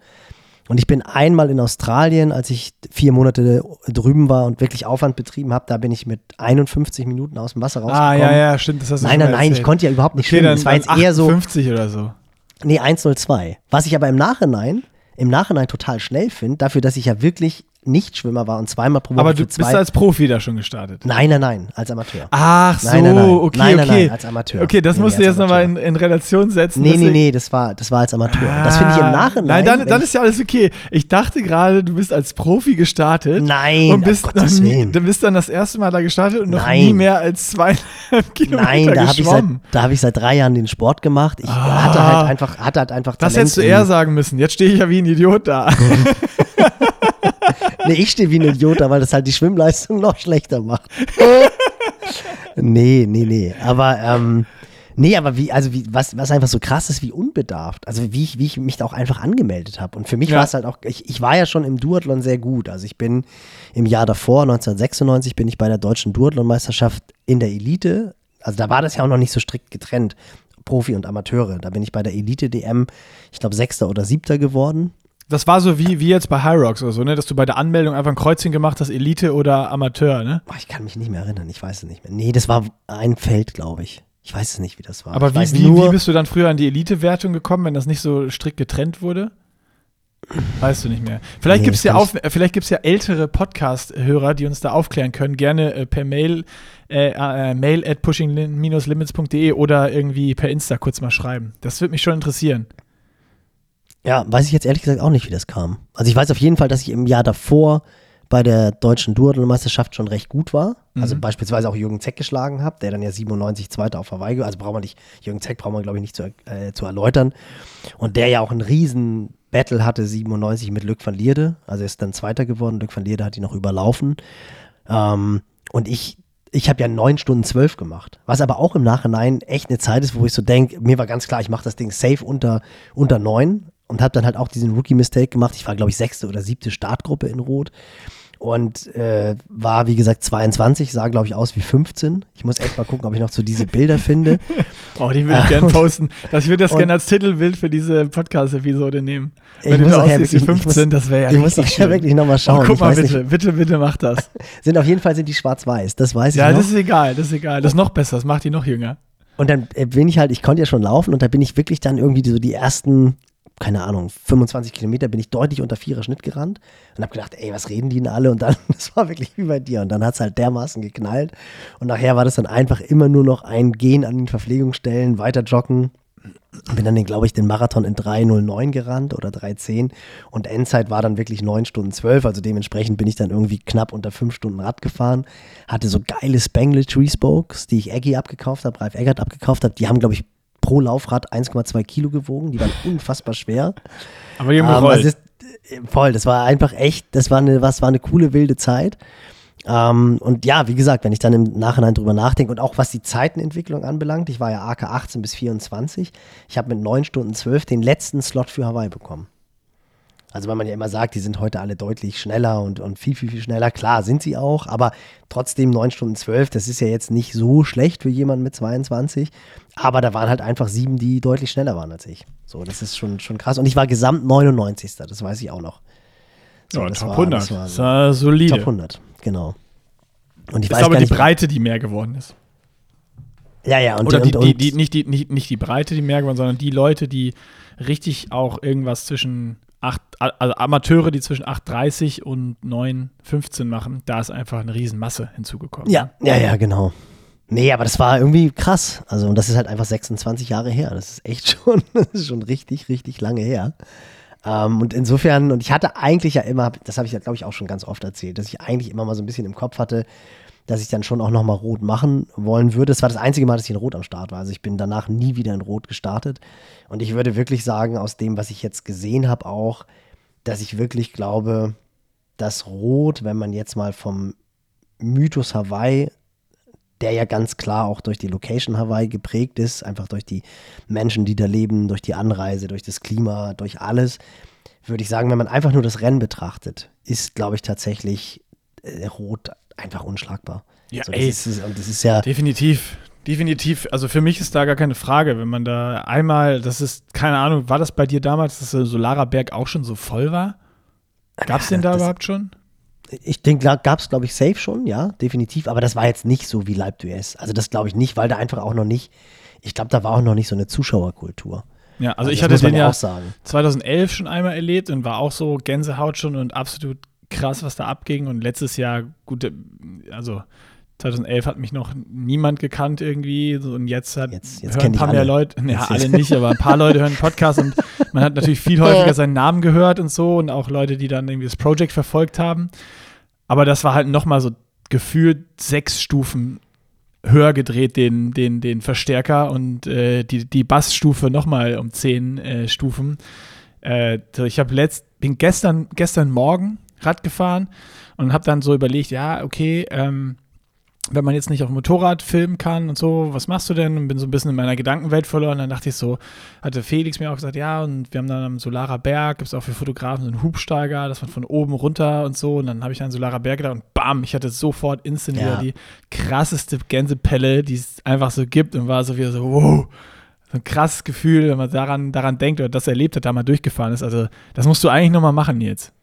Und ich bin einmal in Australien, als ich vier Monate drüben war und wirklich Aufwand betrieben habe, da bin ich mit 51 Minuten aus dem Wasser rausgekommen. Ah, ja, ja, stimmt, das hast du Nein, nein, nein, ich konnte ja überhaupt nicht Okay, schwimmen. dann, Es war jetzt eher so, 58 oder so. Nee, 102. Was ich aber im Nachhinein, im Nachhinein total schnell finde, dafür, dass ich ja wirklich Nicht-Schwimmer war und zweimal pro Woche Aber du bist als Profi da schon gestartet. nein, nein, nein, als Amateur. Ach so, Nein, nein, nein. okay, Nein, nein, okay. nein, als Amateur. Okay, das Nee, musst nee, du jetzt nochmal in, in Relation setzen. Nee, nee, nee, das war, das war als Amateur. das finde ich im Ah. Nachhinein. Nein, dann, dann ist ja alles okay. Ich dachte gerade, du bist als Profi gestartet. Nein, und bist, Gottes nie, du bist dann das erste Mal da gestartet und noch Nein. nie mehr als zweieinhalb Kilometer Nein, da habe ich, seit, da hab ich seit drei Jahren den Sport gemacht. Ich hatte halt einfach, hatte halt einfach Ah. das Talent hättest du eher sagen müssen. Jetzt stehe ich ja wie ein Idiot da. (laughs) Nee, ich stehe wie ein Idiot, da, weil das halt die Schwimmleistung noch schlechter macht. nee, nee, nee. Aber, ähm, nee, aber wie, also wie, was, was einfach so krass ist, wie unbedarft. Also wie ich, wie ich mich da auch einfach angemeldet habe. Und für mich Ja. war es halt auch, ich, ich war ja schon im Duathlon sehr gut. Also ich bin im Jahr davor, 1996, bin ich bei der deutschen Duathlon-Meisterschaft in der Elite. Also da war das ja auch noch nicht so strikt getrennt. Profi und Amateure. Da bin ich bei der Elite-DM, ich glaube, Sechster oder Siebter geworden. Das war so wie, wie jetzt bei High Rocks oder so, ne? dass du bei der Anmeldung einfach ein Kreuzchen gemacht hast, Elite oder Amateur. Ne? Boah, ich kann mich nicht mehr erinnern, ich weiß es nicht mehr. Nee, das war ein Feld, glaube ich. Ich weiß es nicht, wie das war. Aber wie, wie, wie bist du dann früher an die Elite-Wertung gekommen, wenn das nicht so strikt getrennt wurde? Weißt du nicht mehr. Vielleicht Nee, gibt es ja, auf, äh, vielleicht gibt's ja ältere Podcast-Hörer, die uns da aufklären können. Gerne äh, per Mail, äh, äh, mail at pushing-limits.de oder irgendwie per Insta kurz mal schreiben. Das würde mich schon interessieren. Ja, weiß ich jetzt ehrlich gesagt auch nicht, wie das kam. Also ich weiß auf jeden Fall, dass ich im Jahr davor bei der deutschen Duathlon-Meisterschaft schon recht gut war. Also Mhm. beispielsweise auch Jürgen Zeck geschlagen habe, der dann ja 97 Zweiter auf Hawaii, also braucht man nicht, Jürgen Zeck braucht man glaube ich nicht zu, äh, zu erläutern. Und der ja auch einen riesen Battle hatte, 97 mit Luc van Lierde. Also er ist dann Zweiter geworden, Luc van Lierde hat ihn noch überlaufen. Ähm, und ich, ich habe ja 9 Stunden 12 gemacht. Was aber auch im Nachhinein echt eine Zeit ist, wo ich so denke, mir war ganz klar, ich mache das Ding safe unter, unter 9 und habe dann halt auch diesen Rookie-Mistake gemacht. Ich war, glaube ich, sechste oder siebte Startgruppe in Rot und äh, war, wie gesagt, 22, sah, glaube ich, aus wie 15. Ich muss echt mal gucken, ob ich noch so diese Bilder finde. (laughs) Oh, die würde ich gerne (laughs) posten. Das, ich würde das gerne als Titelbild für diese Podcast-Episode nehmen. Ich Wenn du aussiehst wie wirklich- ich 15, muss- das wäre ja ich muss nachher wirklich nochmal schauen. Oh, guck mal bitte, nicht, bitte, bitte mach das. (laughs) sind auf jeden Fall sind die schwarz-weiß, das weiß ja, ich noch. das ist egal, das ist egal. Das ist noch besser, das macht die noch jünger. Und dann äh, bin ich halt, ich konnte ja schon laufen und da bin ich wirklich dann irgendwie so die ersten, keine Ahnung, 25 Kilometer bin ich deutlich unter vierer Schnitt gerannt und habe gedacht, ey, was reden die denn alle? Und dann, (laughs) das war wirklich wie bei dir. Und dann hat es halt dermaßen geknallt. Und nachher war das dann einfach immer nur noch ein Gehen an den Verpflegungsstellen, weiter joggen. Bin dann, glaube ich, den Marathon in 3.09 gerannt oder 3.10 und Endzeit war dann wirklich 9 Stunden 12, also dementsprechend bin ich dann irgendwie knapp unter 5 Stunden Rad gefahren, hatte so geile Spanglish Respokes, die ich Eggy abgekauft habe, Ralf Eggert abgekauft habe, die haben, glaube ich, pro Laufrad 1,2 Kilo gewogen. Die waren (laughs) unfassbar schwer. Aber die haben Ähm, gerollt. also äh, voll, das war einfach echt, das war eine, was war eine coole wilde Zeit. Ähm, und ja, wie gesagt, wenn ich dann im Nachhinein drüber nachdenke und auch was die Zeitenentwicklung anbelangt, ich war ja AK 18 bis 24, ich habe mit 9 Stunden 12 den letzten Slot für Hawaii bekommen. Also weil man ja immer sagt, die sind heute alle deutlich schneller und, und viel, viel, viel schneller. Klar, sind sie auch, aber trotzdem 9 Stunden 12, das ist ja jetzt nicht so schlecht für jemanden mit 22. Aber da waren halt einfach sieben, die deutlich schneller waren als ich. So, das ist schon, schon krass. Und ich war gesamt 99. Das weiß ich auch noch. So, ja, das Top war- 100. das war Das war solide. Top 100, genau. Und ich ist weiß aber gar die nicht. Breite, die mehr geworden ist. Ja, ja, und, Oder die, und, die, die, nicht, die, nicht, nicht die Breite, die mehr geworden, sondern die Leute, die richtig auch irgendwas zwischen 8, also Amateure, die zwischen 8,30 und 9,15 machen, da ist einfach eine Riesenmasse hinzugekommen. Ja, ja, ja, genau. Nee, aber das war irgendwie krass. Also, und das ist halt einfach 26 Jahre her. Das ist echt (laughs) schon, das ist schon richtig, richtig lange her. Ähm, und insofern, und ich hatte eigentlich ja immer, das habe ich ja, glaube ich, auch schon ganz oft erzählt, dass ich eigentlich immer mal so ein bisschen im Kopf hatte, dass ich dann schon auch nochmal Rot machen wollen würde. Das war das einzige Mal, dass ich in Rot am Start war. Also ich bin danach nie wieder in Rot gestartet. Und ich würde wirklich sagen, aus dem, was ich jetzt gesehen habe, auch, dass ich wirklich glaube, dass Rot, wenn man jetzt mal vom Mythos Hawaii, der ja ganz klar auch durch die Location Hawaii geprägt ist, einfach durch die Menschen, die da leben, durch die Anreise, durch das Klima, durch alles, würde ich sagen, wenn man einfach nur das Rennen betrachtet, ist, glaube ich, tatsächlich äh, Rot einfach unschlagbar. Ja, so, das ey. Ist, und das ist ja, Definitiv. Definitiv. Also für mich ist da gar keine Frage, wenn man da einmal, das ist, keine Ahnung, war das bei dir damals, dass der Solarer Berg auch schon so voll war? Gab es den da Das- überhaupt schon? ich denke, gab es, glaube ich, safe schon, ja, definitiv. Aber das war jetzt nicht so wie Leib US. Also das glaube ich nicht, weil da einfach auch noch nicht, ich glaube, da war auch noch nicht so eine Zuschauerkultur. Ja, also, ich das hatte den ja auch sagen. 2011 schon einmal erlebt und war auch so Gänsehaut schon und absolut krass, was da abging. Und letztes Jahr, gut, äh, also 2011 hat mich noch niemand gekannt irgendwie und jetzt hat Jetzt- jetzt hören ein paar mehr. Leute, ja, Jetzt- alle nicht, aber ein paar Leute hören Podcast und (laughs) man hat natürlich viel häufiger seinen Namen gehört und so und auch Leute, die dann irgendwie das Project verfolgt haben. Aber das war halt nochmal so gefühlt sechs Stufen höher gedreht, den, den, den Verstärker und äh, die, die Bassstufe nochmal um zehn äh, Stufen. Äh, ich habe letzt, bin gestern, gestern Morgen Rad gefahren und habe dann so überlegt, ja, okay, ähm, wenn man jetzt nicht auf dem Motorrad filmen kann und so, was machst du denn? Und bin so ein bisschen in meiner Gedankenwelt verloren. Dann dachte ich so, hatte Felix mir auch gesagt, ja, und wir haben dann am Solarer Berg, gibt es auch für Fotografen so einen Hubsteiger, dass man von oben runter und so. Und dann habe ich an Solarer Berg gedacht und bam, ich hatte sofort instant Ja. wieder die krasseste Gänsepelle, die es einfach so gibt und war so wieder so, wow. So ein krasses Gefühl, wenn man daran, daran denkt oder das erlebt hat, da mal durchgefahren ist. Also, das musst du eigentlich nochmal machen jetzt.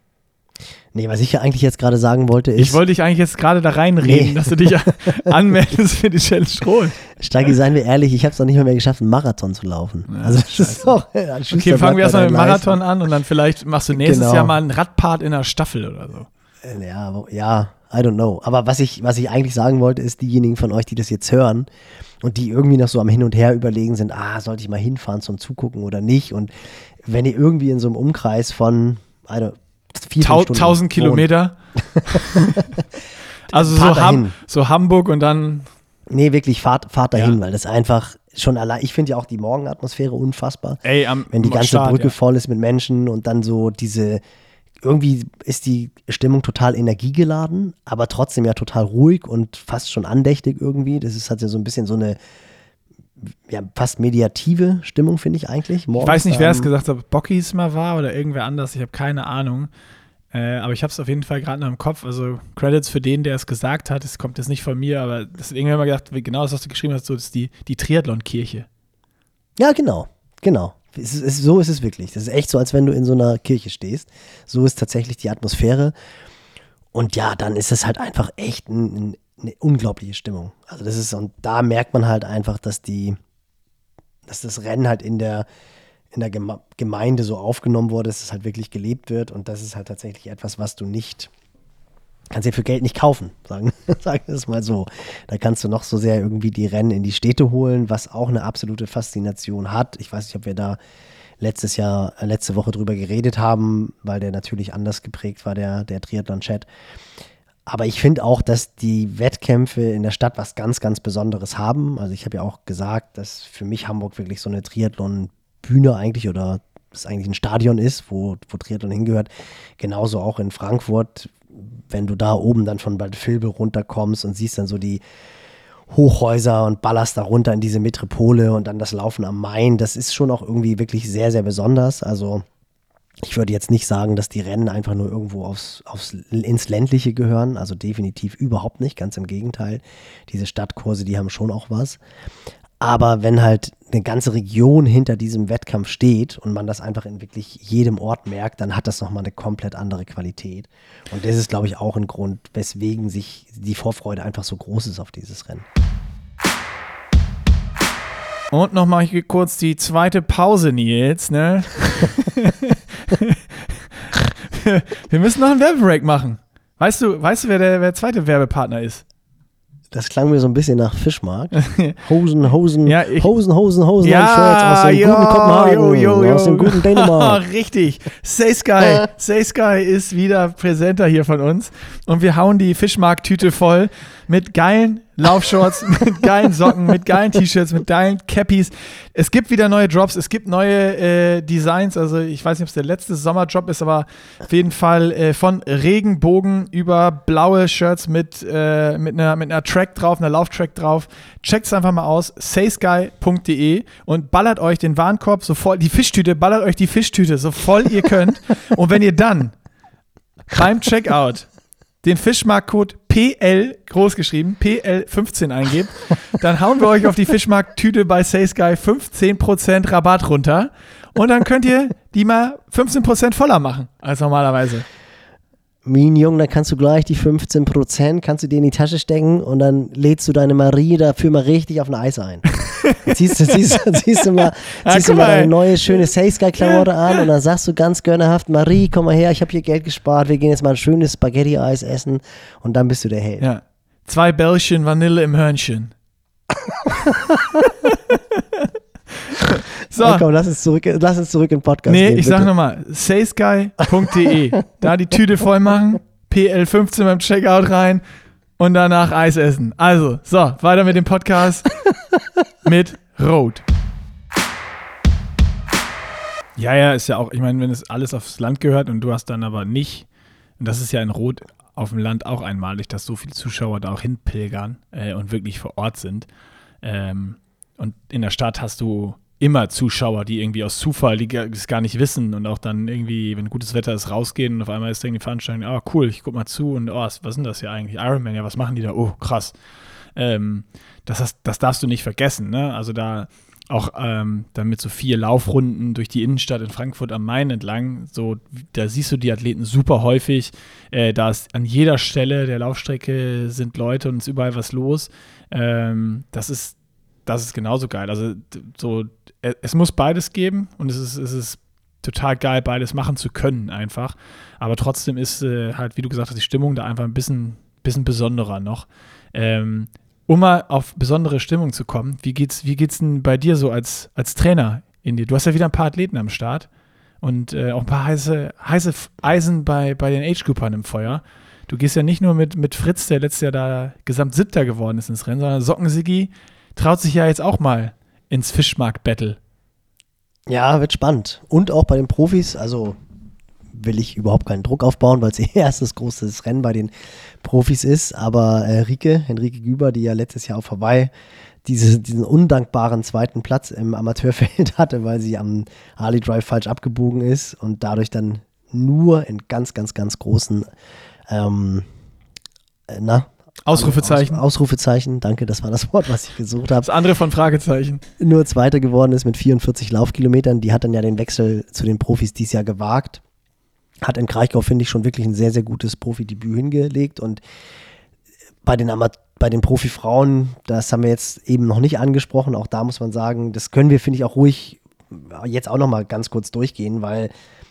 Nee, was ich ja eigentlich jetzt gerade sagen wollte, ist, Ich wollte dich eigentlich jetzt gerade da reinreden, Nee. dass du dich (laughs) anmeldest für die Challenge Rot. Steigi, seien wir ehrlich, ich habe es noch nicht mal mehr geschafft, einen Marathon zu laufen. Ja, also das ist doch. ja, Okay, fangen wir erstmal mit dem Marathon an und dann vielleicht machst du nächstes Genau. Jahr mal einen Radpart in der Staffel oder so. Äh, Ja, ja, I don't know. Aber was ich, was ich eigentlich sagen wollte, ist, diejenigen von euch, die das jetzt hören und die irgendwie noch so am Hin und Her überlegen sind, ah, sollte ich mal hinfahren zum Zugucken oder nicht? Und wenn ihr irgendwie in so einem Umkreis von, I don't, vier, Tau fünf Stunden 1000 wohnt, Kilometer. (laughs) also so, Ham so Hamburg und dann, Nee, wirklich, fahrt, fahrt dahin, Ja. weil das einfach schon allein, ich finde ja auch die Morgenatmosphäre unfassbar. ey, am wenn die ganze Start, Brücke ja. voll ist mit Menschen und dann so diese, irgendwie ist die Stimmung total energiegeladen, aber trotzdem ja total ruhig und fast schon andächtig irgendwie. Das ist, hat ja so ein bisschen so eine ja, fast mediative Stimmung, finde ich eigentlich. Ich Morgens, weiß nicht, wer es ähm, gesagt hat, ob Bocky es mal war oder irgendwer anders, ich habe keine Ahnung. Äh, aber ich habe es auf jeden Fall gerade noch im Kopf. Also Credits für den, der es gesagt hat. Es kommt jetzt nicht von mir, aber das hat irgendwann mal gedacht, wie genau das, was du geschrieben hast, so das ist die, die Triathlon-Kirche. Ja, genau, genau. Es ist, es, so ist es wirklich. Das ist echt so, als wenn du in so einer Kirche stehst. So ist tatsächlich die Atmosphäre. Und ja, dann ist es halt einfach echt ein, ein, eine unglaubliche Stimmung. Also das ist, und da merkt man halt einfach, dass die, dass das Rennen halt in der, in der Geme Gemeinde so aufgenommen wurde, dass es halt wirklich gelebt wird. Und das ist halt tatsächlich etwas, was du nicht, kannst dir für Geld nicht kaufen, (laughs) sagen, sagen wir es mal so. Da kannst du noch so sehr irgendwie die Rennen in die Städte holen, was auch eine absolute Faszination hat. Ich weiß nicht, ob wir da letztes Jahr, äh, letzte Woche drüber geredet haben, weil der natürlich anders geprägt war, der, der Triathlon-Chat. Aber ich finde auch, dass die Wettkämpfe in der Stadt was ganz, ganz Besonderes haben. Also ich habe ja auch gesagt, dass für mich Hamburg wirklich so eine Triathlon-Bühne eigentlich oder es eigentlich ein Stadion ist, wo, wo Triathlon hingehört. Genauso auch in Frankfurt, wenn du da oben dann von Bad Vilbel runterkommst und siehst dann so die Hochhäuser und ballerst da runter in diese Metropole und dann das Laufen am Main, das ist schon auch irgendwie wirklich sehr, sehr besonders. Also ich würde jetzt nicht sagen, dass die Rennen einfach nur irgendwo aufs, aufs, ins Ländliche gehören. Also definitiv überhaupt nicht. Ganz im Gegenteil. Diese Stadtkurse, die haben schon auch was. Aber wenn halt eine ganze Region hinter diesem Wettkampf steht und man das einfach in wirklich jedem Ort merkt, dann hat das nochmal eine komplett andere Qualität. Und das ist, glaube ich, auch ein Grund, weswegen sich die Vorfreude einfach so groß ist auf dieses Rennen. Und nochmal hier kurz die zweite Pause, Nils. Ne? (laughs) (laughs) (laughs) Wir müssen noch einen Werbebreak machen. Weißt du, weißt du, wer der, wer zweite Werbepartner ist? Das klang mir so ein bisschen nach Fischmarkt. (laughs) Hosen, Hosen, Ja, ich- Hosen, Hosen, Hosen, Ja, Shirts aus dem jo, guten Kopenhagen, jo, jo, jo. aus dem guten Dänemark. (laughs) Richtig. Say Sky. Say Sky ist wieder Präsenter hier von uns. Und wir hauen die Fischmarkt-Tüte voll mit geilen Laufshorts, (laughs) mit geilen Socken, mit geilen T-Shirts, mit geilen Cappies. Es gibt wieder neue Drops, es gibt neue äh, Designs. Also ich weiß nicht, ob es der letzte Sommerdrop ist, aber auf jeden Fall äh, von Regenbogen über blaue Shirts mit, äh, mit, einer, mit einer Track drauf, einer Lauftrack drauf. Checkt es einfach mal aus, saysky.de und ballert euch den Warenkorb so voll, die Fischtüte, ballert euch die Fischtüte so voll ihr könnt. und wenn ihr dann beim Checkout den Fischmarktcode PL großgeschrieben, PL15 eingebt, dann hauen wir euch auf die Fischmarkttüte bei SaySky 15% Rabatt runter und dann könnt ihr die mal 15% voller machen als normalerweise. Min Jung, dann kannst du gleich die 15% kannst du dir in die Tasche stecken und dann lädst du deine Marie dafür mal richtig auf ein Eis ein. Dann (laughs) ziehst, du- ziehst, du- ziehst du mal, Ah, ziehst du guck mal deine neue schöne Say Sky Klamotte an und dann sagst du ganz gönnerhaft, Marie, komm mal her, ich habe hier Geld gespart, wir gehen jetzt mal ein schönes Spaghetti-Eis essen und dann bist du der Held. Ja. Zwei Bällchen Vanille im Hörnchen. (laughs) so. Komm, lass uns zurück, lass uns zurück in Podcast Nee, gehen, ich sag bitte. nochmal, saysky.de. da die Tüte voll machen, PL15 beim Checkout rein und danach Eis essen. Also, so, weiter mit dem Podcast (laughs) mit Rot. Ja, ja, ist ja auch, ich meine, wenn es alles aufs Land gehört und du hast dann aber nicht, und das ist ja in Rot auf dem Land auch einmalig, dass so viele Zuschauer da auch hinpilgern äh, und wirklich vor Ort sind. Ähm, und in der Stadt hast du immer Zuschauer, die irgendwie aus Zufall, die es gar nicht wissen und auch dann irgendwie, wenn gutes Wetter ist, rausgehen und auf einmal ist irgendwie Veranstaltung, ah cool, ich guck mal zu und oh, was, denn das hier eigentlich? Ironman, ja, was machen die da? Oh, krass. Ähm, das, hast, das darfst du nicht vergessen, ne? Also da auch ähm, dann mit so vier Laufrunden durch die Innenstadt in Frankfurt am Main entlang, so, da siehst du die Athleten super häufig. Äh, da ist an jeder Stelle der Laufstrecke sind Leute und ist überall was los. Ähm, das ist, das ist genauso geil. Also so, äh, es muss beides geben und es ist, es ist total geil, beides machen zu können einfach. Aber trotzdem ist äh, halt, wie du gesagt hast, die Stimmung da einfach ein bisschen, bisschen besonderer noch. Ähm, um mal auf besondere Stimmung zu kommen, wie geht's, wie geht's denn bei dir so als, als Trainer in dir? Du hast ja wieder ein paar Athleten am Start und äh, auch ein paar heiße, heiße Eisen bei, bei den Age-Groupern im Feuer. Du gehst ja nicht nur mit, mit Fritz, der letztes Jahr da gesamt Siebter geworden ist ins Rennen, sondern Sockensigi traut sich ja jetzt auch mal ins Fischmarkt-Battle. Ja, wird spannend. Und auch bei den Profis, also will ich überhaupt keinen Druck aufbauen, weil es (laughs) ihr erstes großes Rennen bei den Profis ist. Aber äh, Rike, Henrike Güber, die ja letztes Jahr auf Hawaii diese, diesen undankbaren zweiten Platz im Amateurfeld (laughs) hatte, weil sie am Harley Drive falsch abgebogen ist und dadurch dann nur in ganz, ganz, ganz großen ähm, äh, na, Ausrufezeichen. Aus, Ausrufezeichen, danke, das war das Wort, was ich gesucht habe das andere von Fragezeichen. nur Zweiter geworden ist mit 44 Laufkilometern. Die hat dann ja den Wechsel zu den Profis dieses Jahr gewagt. Hat in Kraichgau, finde ich, schon wirklich ein sehr, sehr gutes Profidebüt hingelegt. Und bei den, bei den Profifrauen, das haben wir jetzt eben noch nicht angesprochen, auch da muss man sagen, das können wir, finde ich, auch ruhig jetzt auch noch mal ganz kurz durchgehen, weil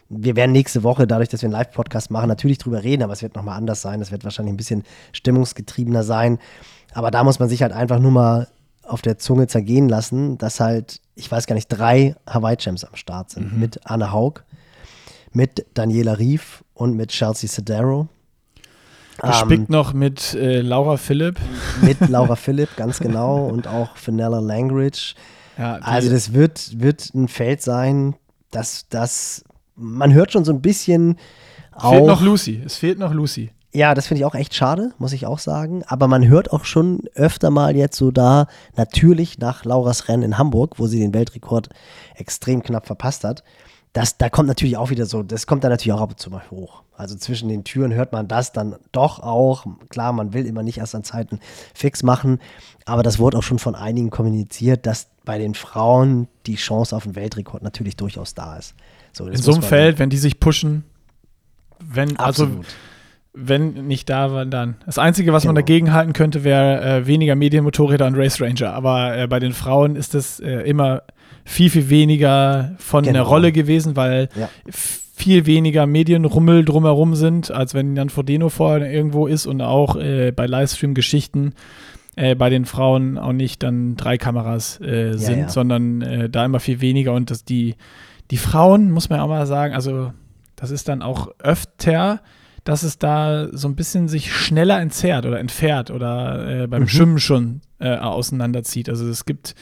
wir werden nächste Woche, dadurch, dass wir einen Live-Podcast machen, natürlich drüber reden, aber es wird nochmal anders sein. Es wird wahrscheinlich ein bisschen stimmungsgetriebener sein. Aber da muss man sich halt einfach nur mal auf der Zunge zergehen lassen, dass halt, ich weiß gar nicht, drei Hawaii-Champs am Start sind. Mit Anne Haug, mit Daniela Rief und mit Chelsea Sedero. Gespickt noch mit äh, Laura Philipp. Mit Laura (laughs) Philipp, ganz genau. Und auch Fenella Langridge. Ja, Also das wird, wird ein Feld sein, das, das, man hört schon so ein bisschen fehlt auch. noch Lucy. Es fehlt noch Lucy. Ja, das finde ich auch echt schade, muss ich auch sagen. Aber man hört auch schon öfter mal jetzt so da, natürlich nach Lauras Rennen in Hamburg, wo sie den Weltrekord extrem knapp verpasst hat. Das, da kommt natürlich auch wieder so, das kommt dann natürlich auch ab und zu mal hoch. Also zwischen den Türen hört man das dann doch auch. Klar, man will immer nicht erst an Zeiten fix machen, aber das wurde auch schon von einigen kommuniziert, dass bei den Frauen die Chance auf den Weltrekord natürlich durchaus da ist. So, In so einem man- Feld, wenn die sich pushen, wenn, also Absolut. wenn nicht da, wann dann? Das Einzige, was man Genau. dagegen halten könnte, wäre äh, weniger Medienmotorräder und Race Ranger. Aber äh, bei den Frauen ist das äh, immer viel, viel weniger von Genau. einer Rolle gewesen, weil Ja. viel weniger Medienrummel drumherum sind, als wenn Jan Frodeno vorher irgendwo ist und auch äh, bei Livestream-Geschichten äh, bei den Frauen auch nicht dann drei Kameras äh, sind, ja. sondern äh, da immer viel weniger und dass die, die Frauen, muss man auch mal sagen, also das ist dann auch öfter, dass es da so ein bisschen sich schneller entzerrt oder entfernt oder äh, beim Mhm. Schwimmen schon äh, auseinanderzieht. Also es gibt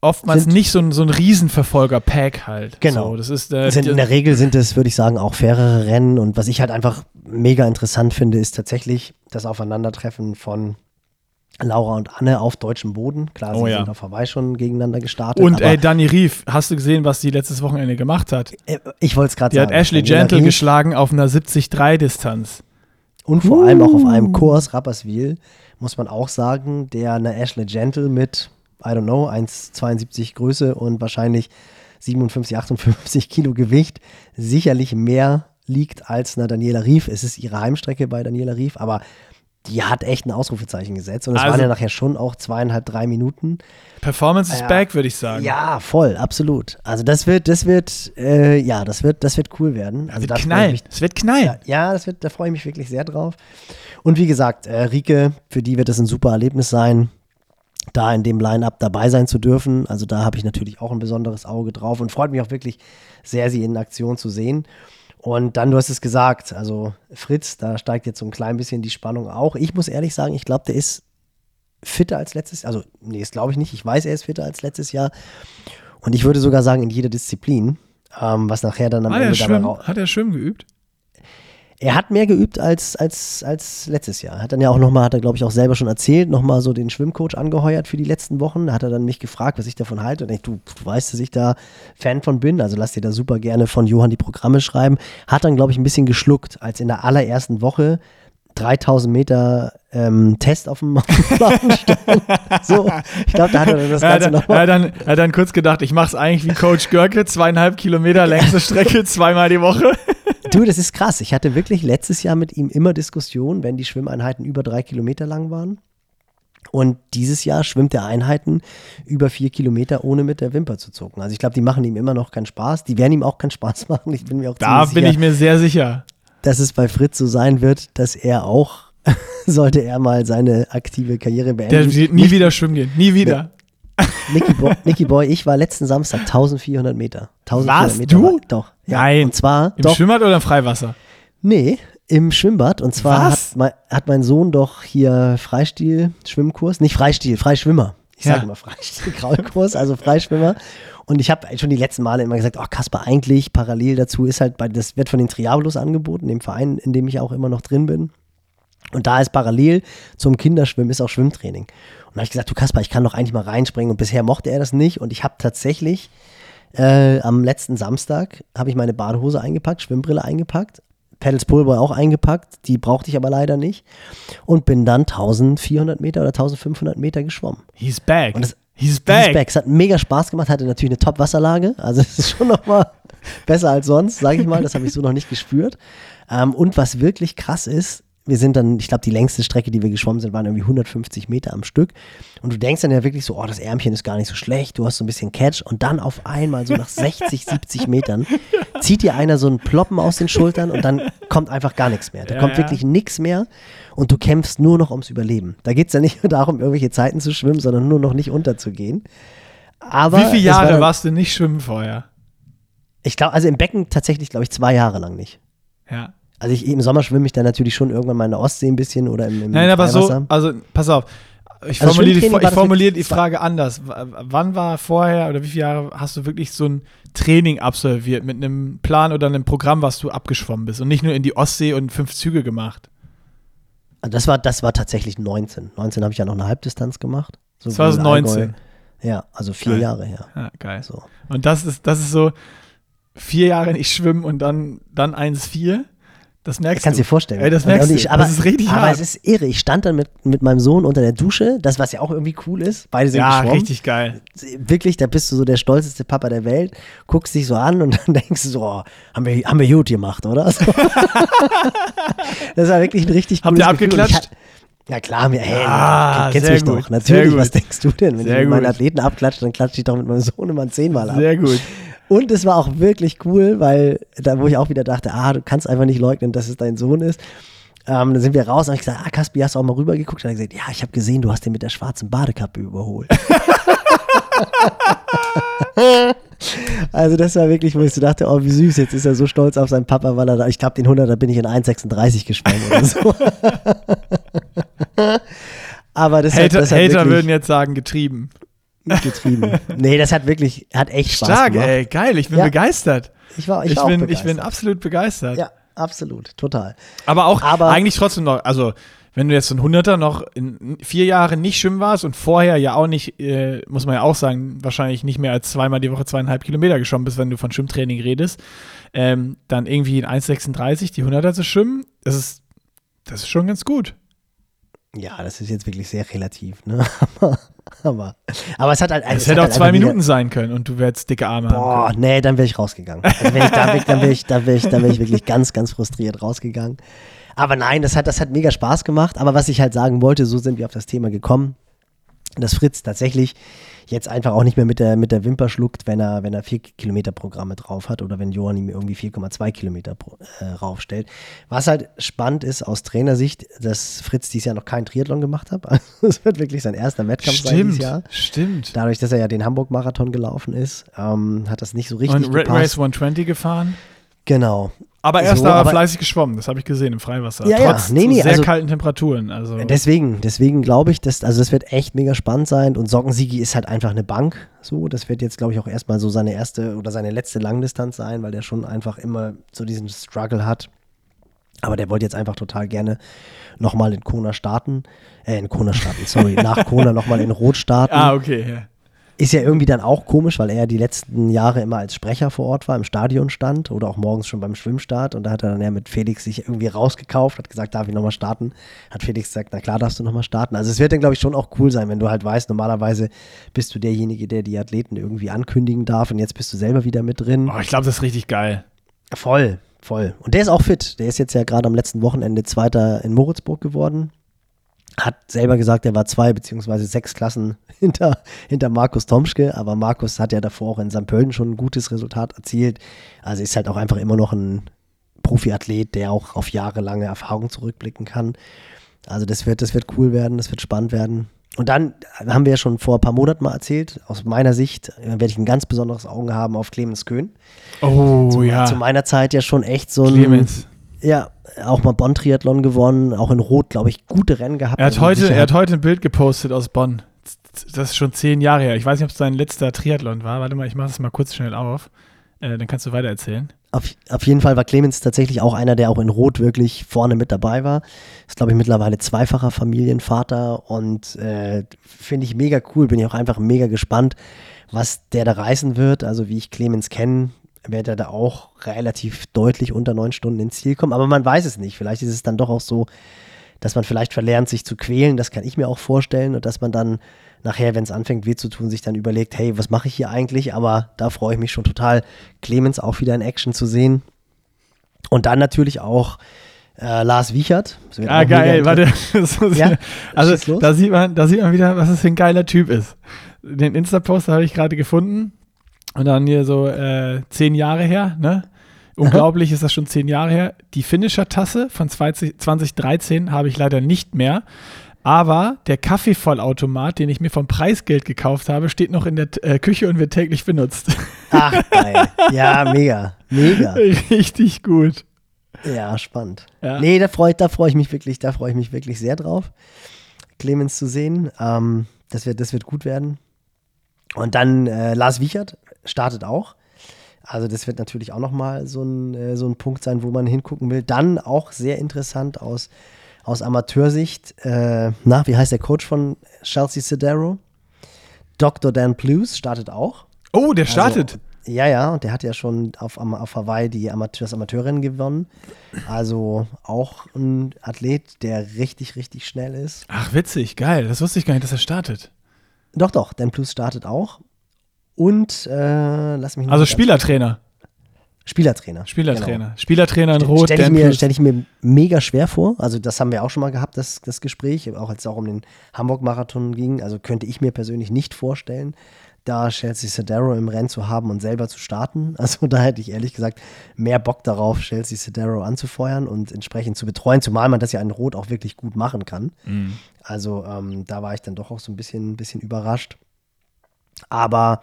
oftmals Sind- nicht so ein, so ein Riesenverfolger-Pack halt. Genau. So, das ist äh, sind, in der Regel sind es, würde ich sagen, auch fairere Rennen. Und was ich halt einfach mega interessant finde, ist tatsächlich das Aufeinandertreffen von Laura und Anne auf deutschem Boden. Klar, sie Oh ja. sind auf Hawaii schon gegeneinander gestartet. und ey, Dani Rief, hast du gesehen, was die letztes Wochenende gemacht hat? äh, ich wollte es gerade Die sagen. hat Ashley Gentle Rief geschlagen auf einer 70-3-Distanz. Und vor allem auch auf einem Uh. Kurs, Rapperswil, muss man auch sagen, der eine Ashley Gentle mit, I don't know, 1,72 Größe und wahrscheinlich 57, 58 Kilo Gewicht sicherlich mehr liegt als eine Daniela Rief. Es ist ihre Heimstrecke bei Daniela Rief, aber die hat echt ein Ausrufezeichen gesetzt. Und es Also- waren ja nachher schon auch zweieinhalb, drei Minuten. Performance is Ja. back, würde ich sagen. Ja, voll, absolut. Also das wird, das wird, äh, ja, das wird, das wird cool werden. Also wird da freue ich knallen. mich Es wird knallen. ja, ja das wird, da freue ich mich wirklich sehr drauf. Und wie gesagt, äh, Rike, für die wird es ein super Erlebnis sein, da in dem Line-Up dabei sein zu dürfen. Also da habe ich natürlich auch ein besonderes Auge drauf und freut mich auch wirklich sehr, sie in Aktion zu sehen. Und dann, du hast es gesagt, also Fritz, da steigt jetzt so ein klein bisschen die Spannung auch. Ich muss ehrlich sagen, ich glaube, der ist fitter als letztes Also, nee, das glaube ich nicht. Ich weiß, er ist fitter als letztes Jahr. Und ich würde sogar sagen, in jeder Disziplin, ähm, was nachher dann am Hat Ende dabei hat er Schwimmen geübt? Er hat mehr geübt als, als, als letztes Jahr. Hat dann ja auch nochmal, hat er glaube ich auch selber schon erzählt, nochmal so den Schwimmcoach angeheuert für die letzten Wochen. Da hat er dann mich gefragt, was ich davon halte. Und ich, du, du weißt, dass ich da Fan von bin, also lass dir da super gerne von Johann die Programme schreiben. Hat dann glaube ich ein bisschen geschluckt, als in der allerersten Woche 3000 Meter ähm, Test auf dem, auf dem Plan stand. So, ich glaube, da hat er dann das Ganze er, nochmal. hat dann, er hat dann kurz gedacht, ich mache es eigentlich wie Coach Görke, zweieinhalb Kilometer längste Strecke, zweimal die Woche. Du, das ist krass. Ich hatte wirklich letztes Jahr mit ihm immer Diskussionen, wenn die Schwimmeinheiten über drei Kilometer lang waren. Und dieses Jahr schwimmt er Einheiten über vier Kilometer, ohne mit der Wimper zu zucken. Also ich glaube, die machen ihm immer noch keinen Spaß. Die werden ihm auch keinen Spaß (laughs) machen. Ich bin mir auch Da bin sicher, ich mir sehr sicher. dass es bei Fritz so sein wird, dass er auch, (laughs) sollte er mal seine aktive Karriere beenden. Der wird nie wieder schwimmen gehen. Nie wieder. (laughs) Nicky Boy, Nicky Boy, ich war letzten Samstag 1400 Meter. 1400 Was? Meter Du? War, doch. Ja. Nein. Und zwar, Im doch, Schwimmbad oder im Freiwasser? Nee, im Schwimmbad. Und zwar hat mein, hat mein Sohn doch hier Freistil-Schwimmkurs. Nicht Freistil, Freischwimmer. Ich sage Ja. immer Freistil, Kraulkurs, also Freischwimmer. Und ich habe schon die letzten Male immer gesagt, ach Kasper, eigentlich parallel dazu ist halt, bei, das wird von den Triabolos angeboten, dem Verein, in dem ich auch immer noch drin bin. Und da ist parallel zum Kinderschwimmen ist auch Schwimmtraining. Und habe ich gesagt, du Kasper, ich kann doch eigentlich mal reinspringen. Und bisher mochte er das nicht. Und ich habe tatsächlich äh, am letzten Samstag habe ich meine Badehose eingepackt, Schwimmbrille eingepackt, Pedals Pullboy auch eingepackt, die brauchte ich aber leider nicht und bin dann 1400 Meter oder 1500 Meter geschwommen. He's back. Und das- He's back. Back, es hat mega Spaß gemacht, hatte natürlich eine Top-Wasserlage, also (laughs) es ist schon nochmal besser als sonst, sage ich mal, das habe ich so noch nicht gespürt. Ähm, und was wirklich krass ist, wir sind dann, ich glaube, die längste Strecke, die wir geschwommen sind, waren irgendwie 150 Meter am Stück. Und du denkst dann ja wirklich so, oh, das Ärmchen ist gar nicht so schlecht, du hast so ein bisschen Catch. Und dann auf einmal, so nach 60, 70 Metern, (laughs) zieht dir einer so einen Ploppen aus den Schultern und dann kommt einfach gar nichts mehr. Da Ja, kommt wirklich nichts mehr und du kämpfst nur noch ums Überleben. Da geht es ja nicht nur darum, irgendwelche Zeiten zu schwimmen, sondern nur noch nicht unterzugehen. Aber Wie viele es war Jahre dann, warst du nicht schwimmen vorher? Ich glaube, also im Becken tatsächlich, glaube ich, zwei Jahre lang nicht. Ja. Also ich, im Sommer schwimme ich dann natürlich schon irgendwann mal in der Ostsee ein bisschen oder im, im Nein, aber so, also pass auf. Ich Also formuliere, die, ich formuliere die Frage anders. Wann war vorher oder wie viele Jahre hast du wirklich so ein Training absolviert mit einem Plan oder einem Programm, was du abgeschwommen bist und nicht nur in die Ostsee und fünf Züge gemacht? Also Das war, das war tatsächlich 19. 19 habe ich ja noch eine Halbdistanz gemacht. So wie in 2019. Allgäu. Ja, also vier Geil. Jahre her. Ja, geil. So. Und das ist, das ist so vier Jahre nicht schwimmen und dann, dann 1,4. Das merkst Kannst du. dir vorstellen. Ey, das merkst und du. ich, aber, Das ist richtig aber hart. es ist irre. Ich stand dann mit, mit meinem Sohn unter der Dusche, das was ja auch irgendwie cool ist. Beide sind ja, geschwommen. richtig geil. Wirklich, da bist du so der stolzeste Papa der Welt, guckst dich so an und (laughs) dann denkst du so, oh, haben wir, haben wir gut gemacht, oder? So. (laughs) das war wirklich ein richtig Habt cooles ihr Gefühl. Ich abgeklatscht? Ja klar, mir, hey, Ah, kennst mich gut, doch. Natürlich, was denkst du denn? Wenn Sehr ich mit meinen. Athleten abklatsche, dann klatsche ich doch mit meinem Sohn immer zehnmal ab. Sehr gut. Und es war auch wirklich cool, weil da, wo ich auch wieder dachte, ah, du kannst einfach nicht leugnen, dass es dein Sohn ist. Ähm, dann sind wir raus und ich gesagt, ah, Kaspi, hast du auch mal rübergeguckt? Und er hat gesagt, ja, ich habe gesehen, du hast den mit der schwarzen Badekappe überholt. (laughs) also das war wirklich, wo ich so dachte, oh, wie süß, jetzt ist er so stolz auf seinen Papa, weil er da, ich glaube, den 100er bin ich in 1,36 geschwommen oder so. (laughs) Aber das hat, Hater, das hat Hater wirklich würden jetzt sagen, getrieben. Getrieben. (laughs) Nee, das hat wirklich, hat echt Spaß Stark, gemacht. ey, geil. Ich bin Ja. begeistert. Ich war, ich Ich, war auch bin, ich begeistert. bin absolut begeistert. Ja, absolut, total. Aber auch Aber- eigentlich trotzdem noch, also wenn du jetzt so ein Hunderter noch in vier Jahren nicht schwimmen warst und vorher ja auch nicht, äh, muss man ja auch sagen, wahrscheinlich nicht mehr als zweimal die Woche zweieinhalb Kilometer geschwommen bist, wenn du von Schwimmtraining redest, ähm, dann irgendwie in 1,36 die Hunderter zu schwimmen, das ist, das ist schon ganz gut. Ja, das ist jetzt wirklich sehr relativ, ne? (laughs) aber, aber, aber es hat halt. Es es hätte auch halt zwei wieder- Minuten sein können und du wärst dicke Arme haben Boah, nee, dann wäre ich rausgegangen. Also wenn ich da weg, dann wäre ich, dann wäre ich, dann wäre ich wirklich ganz, ganz frustriert rausgegangen. Aber nein, das hat, das hat mega Spaß gemacht. Aber was ich halt sagen wollte, so sind wir auf das Thema gekommen, dass Fritz tatsächlich jetzt einfach auch nicht mehr mit der, mit der Wimper schluckt, wenn er, wenn er vier Kilometer Programme drauf hat oder wenn Johann ihm irgendwie 4,2 Kilometer pro, äh, raufstellt. Was halt spannend ist aus Trainersicht, dass Fritz dieses Jahr noch keinen Triathlon gemacht hat. (laughs) Also es wird wirklich sein erster Wettkampf sein dieses Stimmt, Jahr. stimmt. Dadurch, dass er ja den Hamburg-Marathon gelaufen ist, ähm, hat das nicht so richtig Und Red gepasst. Race 120 gefahren. Genau. Aber er ist So, da aber- fleißig geschwommen, das habe ich gesehen im Freiwasser. Ja, ja, Trotz nee, nee, sehr also- kalten Temperaturen. Also, Deswegen, deswegen glaube ich, dass, also das wird echt mega spannend sein und Sockensiegi ist halt einfach eine Bank. So, das wird jetzt, glaube ich, auch erstmal so seine erste oder seine letzte Langdistanz sein, weil der schon einfach immer so diesen Struggle hat. Aber der wollte jetzt einfach total gerne nochmal in Kona starten. Äh, in Kona starten, sorry, (laughs) nach Kona nochmal in Rot starten. ah, okay. Ja. Ist ja irgendwie dann auch komisch, weil er ja die letzten Jahre immer als Sprecher vor Ort war, im Stadion stand oder auch morgens schon beim Schwimmstart. Und da hat er dann ja mit Felix sich irgendwie rausgekauft, hat gesagt, darf ich nochmal starten? Hat Felix gesagt, na klar darfst du nochmal starten. Also es wird dann, glaube ich, schon auch cool sein, wenn du halt weißt, normalerweise bist du derjenige, der die Athleten irgendwie ankündigen darf und jetzt bist du selber wieder mit drin. Oh, ich glaube, das ist richtig geil. Voll, voll. Und der ist auch fit. Der ist jetzt ja gerade am letzten Wochenende Zweiter in Moritzburg geworden. Hat selber gesagt, er war zwei beziehungsweise sechs Klassen (laughs) hinter, hinter Markus Tomschke, aber Markus hat ja davor auch in St. Pölten schon ein gutes Resultat erzielt. Also ist halt auch einfach immer noch ein Profiathlet, der auch auf jahrelange Erfahrung zurückblicken kann. Also das wird, das wird cool werden, das wird spannend werden. Und dann haben wir ja schon vor ein paar Monaten mal erzählt, aus meiner Sicht äh, werde ich ein ganz besonderes Auge haben auf Clemens Köhn. Oh, Zu, ja. zu meiner Zeit ja schon echt so ein, Clemens. Ja, auch mal Bonn-Triathlon gewonnen, auch in Rot, glaube ich, gute Rennen gehabt. Er hat, Also heute, er hat heute ein Bild gepostet aus Bonn. Das ist schon zehn Jahre her. Ich weiß nicht, ob es sein letzter Triathlon war. Warte mal, ich mache das mal kurz schnell auf. Äh, dann kannst du weiter erzählen. auf, auf jeden Fall war Clemens tatsächlich auch einer, der auch in Rot wirklich vorne mit dabei war. Ist, glaube ich, mittlerweile zweifacher Familienvater und äh, finde ich mega cool. Bin ich auch einfach mega gespannt, was der da reißen wird. Also, wie ich Clemens kenne, wird er da auch relativ deutlich unter neun Stunden ins Ziel kommen. Aber man weiß es nicht. Vielleicht ist es dann doch auch so, dass man vielleicht verlernt, sich zu quälen. Das kann ich mir auch vorstellen. Und dass man dann nachher, wenn es anfängt, weh zu tun, sich dann überlegt, hey, was mache ich hier eigentlich? Aber da freue ich mich schon total, Clemens auch wieder in Action zu sehen. Und dann natürlich auch äh, Lars Wiechert. Ah, geil. Warte. (laughs) Ja, also, da sieht, man, da sieht man wieder, was das für ein geiler Typ ist. Den Insta-Post habe ich gerade gefunden. Und dann hier so äh, zehn Jahre her, ne? Unglaublich ist das schon zehn Jahre her. Die Finisher-Tasse von 20, 2013 habe ich leider nicht mehr. Aber der Kaffeevollautomat, den ich mir vom Preisgeld gekauft habe, steht noch in der äh, Küche und wird täglich benutzt. Ach, geil. Ja, mega. Mega. (laughs) Richtig gut. Ja, spannend. Ja. Nee, da freue da freu ich mich wirklich, da freue ich mich wirklich sehr drauf, Clemens zu sehen. Ähm, das, wird, das wird gut werden. Und dann äh, Lars Wiechert startet auch. Also das wird natürlich auch nochmal so ein, äh, so ein Punkt sein, wo man hingucken will. Dann auch sehr interessant aus, aus Amateursicht. Äh, na, wie heißt der Coach von Chelsea Cedero? Dr. Dan Plews startet auch. Oh, der startet. Also, ja, ja, und der hat ja schon auf, auf Hawaii die Amateur, das Amateurrennen gewonnen. Also auch ein Athlet, der richtig, richtig schnell ist. Ach, witzig, geil. Das wusste ich gar nicht, dass er startet. Doch, doch, Dan Plus startet auch. Und äh, lass mich Also Spielertrainer. Spielertrainer. Spielertrainer. Genau. Spielertrainer in Rot. Stelle ich, mir, stell ich mir mega schwer vor. Also, das haben wir auch schon mal gehabt, das, das Gespräch, auch als es auch um den Hamburg-Marathon ging. Also, könnte ich mir persönlich nicht vorstellen, da Chelsea Cedero im Rennen zu haben und selber zu starten. (laughs) Also, da hätte ich ehrlich gesagt mehr Bock darauf, Chelsea Cedero anzufeuern und entsprechend zu betreuen, zumal man das ja in Rot auch wirklich gut machen kann. Mhm. Also, ähm, da war ich dann doch auch so ein bisschen, ein bisschen überrascht. Aber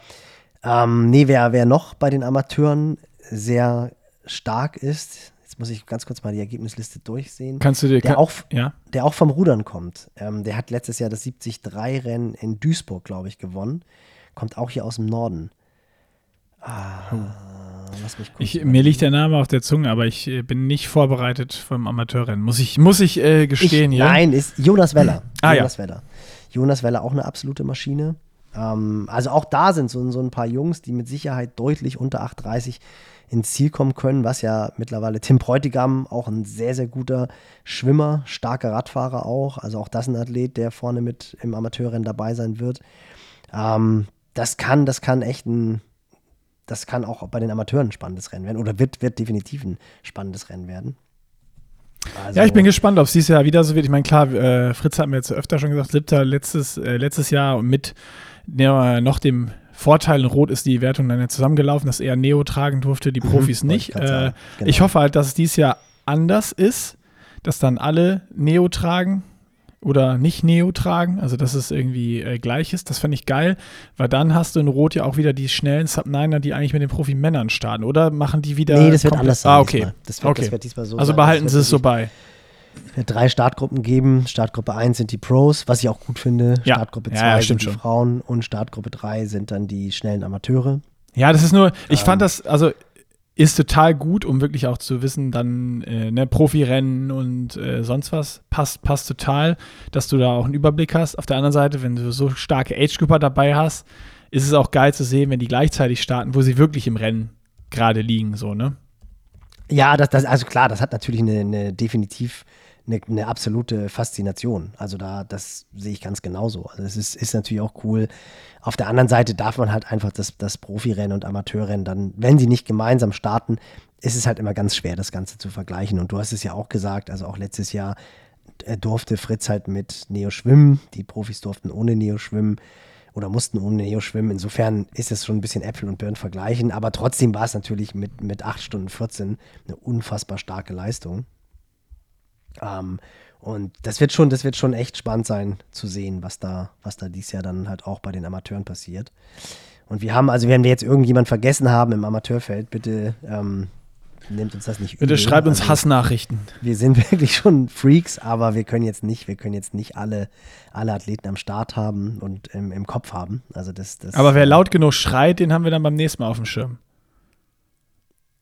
ähm, nee, wer, wer noch bei den Amateuren sehr stark ist, jetzt muss ich ganz kurz mal die Ergebnisliste durchsehen, Kannst du dir. der kann, auch, ja. der auch vom Rudern kommt. Ähm, der hat letztes Jahr das 73-Rennen in Duisburg, glaube ich, gewonnen. Kommt auch hier aus dem Norden. Ah, lass mich Ich, mir liegt der Name auf der Zunge, aber ich äh, bin nicht vorbereitet vom Amateurrennen. Muss ich, muss ich äh, ich, gestehen hier. Nein, ist Jonas Weller. Ah, ja. Jonas Weller. Jonas Weller auch eine absolute Maschine. Ähm, also auch da sind so, so ein paar Jungs, die mit Sicherheit deutlich unter 8,30 ins Ziel kommen können, was ja mittlerweile Tim Bräutigam, auch ein sehr, sehr guter Schwimmer, starker Radfahrer auch. Also auch das ein Athlet, der vorne mit im Amateurrennen dabei sein wird. Ähm, das kann, das kann echt ein, das kann auch bei den Amateuren ein spannendes Rennen werden oder wird, wird definitiv ein spannendes Rennen werden. Also, Ja, ich bin gespannt, ob es dieses Jahr wieder so wird. Ich meine, klar, äh, Fritz hat mir jetzt öfter schon gesagt, siebter letztes, äh, letztes Jahr mit ja, noch dem Vorteil in Rot ist die Wertung dann ja zusammengelaufen, dass er Neo tragen durfte, die Profis wollte nicht. ich Äh. Genau. Ich hoffe halt, dass es dieses Jahr anders ist, dass dann alle Neo tragen oder nicht Neo tragen, also dass es irgendwie äh, gleich ist. Das fände ich geil, weil dann hast du in Rot ja auch wieder die schnellen Sub-Niner, die eigentlich mit den Profimännern starten. Oder machen die wieder. Nee, das wird anders sein. Ah, okay. Das wird, okay. das wird diesmal so also sein. behalten sie es so bei. Drei Startgruppen geben. Startgruppe 1 sind die Pros, was ich auch gut finde. Ja. Startgruppe Ja, 2 ja, sind die schon. Frauen und Startgruppe 3 sind dann die schnellen Amateure. Ja, das ist nur, ich fand Ähm. das, also ist total gut, um wirklich auch zu wissen, dann äh, ne, Profirennen und äh, sonst was passt, passt total, dass du da auch einen Überblick hast. Auf der anderen Seite, wenn du so starke Age-Grupper dabei hast, ist es auch geil zu sehen, wenn die gleichzeitig starten, wo sie wirklich im Rennen gerade liegen, so, ne? Ja, das, das, also klar, das hat natürlich eine, eine definitiv eine, eine absolute Faszination. Also da, das sehe ich ganz genauso. Also es ist, ist natürlich auch cool. Auf der anderen Seite darf man halt einfach das, das Profirennen und Amateurrennen dann, wenn sie nicht gemeinsam starten, ist es halt immer ganz schwer, das Ganze zu vergleichen. Und du hast es ja auch gesagt, also auch letztes Jahr äh, durfte Fritz halt mit Neo schwimmen. Die Profis durften ohne Neo schwimmen oder mussten ohne Neo schwimmen. Insofern ist es schon ein bisschen Äpfel und Birnen vergleichen. Aber trotzdem war es natürlich mit, mit 8 Stunden 14 eine unfassbar starke Leistung. Ähm, und das wird schon, das wird schon echt spannend sein zu sehen, was da, was da dieses Jahr dann halt auch bei den Amateuren passiert. Und wir haben, also wenn wir jetzt irgendjemand vergessen haben im Amateurfeld, bitte ähm, nehmt uns das nicht übel. Bitte schreibt uns Also, Hassnachrichten. wir sind (laughs) wirklich schon Freaks, aber wir können jetzt nicht, wir können jetzt nicht alle, alle Athleten am Start haben und im, im Kopf haben. Also das, das. Aber wer laut genug schreit, den haben wir dann beim nächsten Mal auf dem Schirm.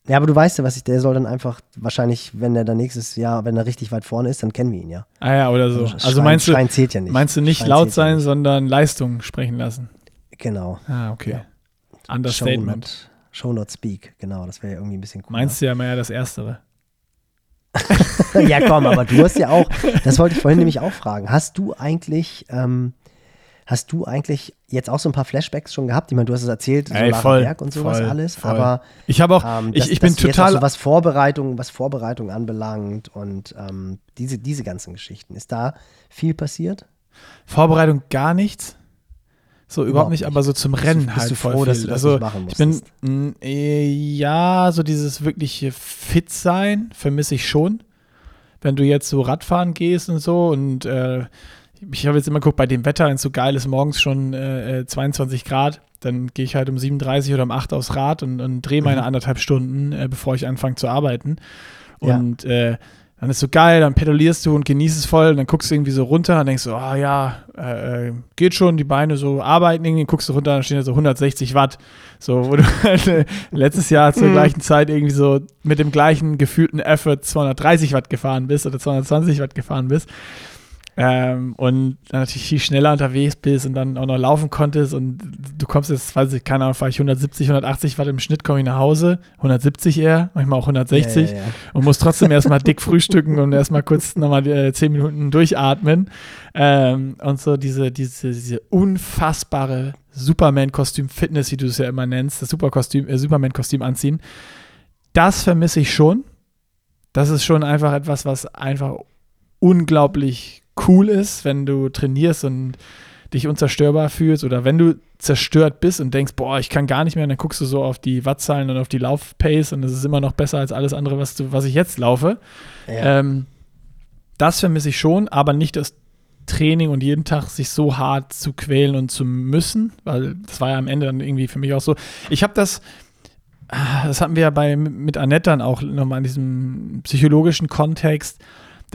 Ja, aber du weißt ja, was ich, der soll dann einfach, wahrscheinlich, wenn er dann nächstes Jahr, wenn er richtig weit vorne ist, dann kennen wir ihn ja. Ah ja, oder so. Also Schreien- meinst du, Schreien zählt ja nicht. meinst du nicht Schreien laut ja sein, nicht. sondern Leistung sprechen lassen? Genau. Ah, okay. Ja. Show Understatement. not, show not speak, genau, das wäre ja irgendwie ein bisschen cool. Meinst du ja mehr das Erstere. (laughs) ja, komm, aber du hast ja auch, (laughs) das wollte ich vorhin nämlich auch fragen. Hast du eigentlich, ähm, hast du eigentlich jetzt auch so ein paar Flashbacks schon gehabt? Ich meine, du hast es erzählt, Ey, voll, Berg und sowas voll, alles, voll. aber Ich habe auch, ähm, ich, dass- ich bin total, so was Vorbereitung, was Vorbereitung anbelangt und ähm, diese, diese ganzen Geschichten. Ist da viel passiert? Vorbereitung gar nichts. So überhaupt, Überhaupt nicht, nicht. aber so zum Rennen bist halt du voll froh, viel. dass du das also machen ich bin, mh, äh, ja, so dieses wirkliche fit sein vermisse ich schon. Wenn du jetzt so Radfahren gehst und so und äh, ich habe jetzt immer geguckt, bei dem Wetter, wenn es so geil ist, morgens schon äh, äh, 22 Grad, dann gehe ich halt um 37 oder um 8 aufs Rad und, und drehe meine Mhm. anderthalb Stunden, äh, bevor ich anfange zu arbeiten. Und ja. äh, dann ist so geil, dann pedalierst du und genießt es voll und dann guckst du irgendwie so runter und denkst so, ah ja, äh, äh geht schon, die Beine so arbeiten irgendwie, guckst du runter, dann stehen da so 160 Watt, so, wo du (laughs) halt, äh, letztes Jahr zur mhm. gleichen Zeit irgendwie so mit dem gleichen gefühlten Effort 230 Watt gefahren bist oder 220 Watt gefahren bist. Ähm, und dann natürlich viel schneller unterwegs bist und dann auch noch laufen konntest und du kommst jetzt, weiß ich, keine Ahnung, fahre ich 170, 180 Watt im Schnitt, komme ich nach Hause, 170 eher, manchmal auch 160 ja, ja, ja. und muss trotzdem erstmal dick frühstücken und erstmal kurz nochmal äh, 10 Minuten durchatmen ähm, und so diese, diese, diese unfassbare Superman-Kostüm-Fitness, wie du es ja immer nennst, das Superkostüm, äh, Superman-Kostüm anziehen, das vermisse ich schon. Das ist schon einfach etwas, was einfach unglaublich cool ist, wenn du trainierst und dich unzerstörbar fühlst oder wenn du zerstört bist und denkst, boah, ich kann gar nicht mehr, und dann guckst du so auf die Wattzahlen und auf die Laufpace und es ist immer noch besser als alles andere, was, du, was ich jetzt laufe. Ja. Ähm, das vermisse ich schon, aber nicht das Training und jeden Tag sich so hart zu quälen und zu müssen, weil das war ja am Ende dann irgendwie für mich auch so. Ich habe das, das hatten wir ja bei, mit Annette dann auch nochmal in diesem psychologischen Kontext,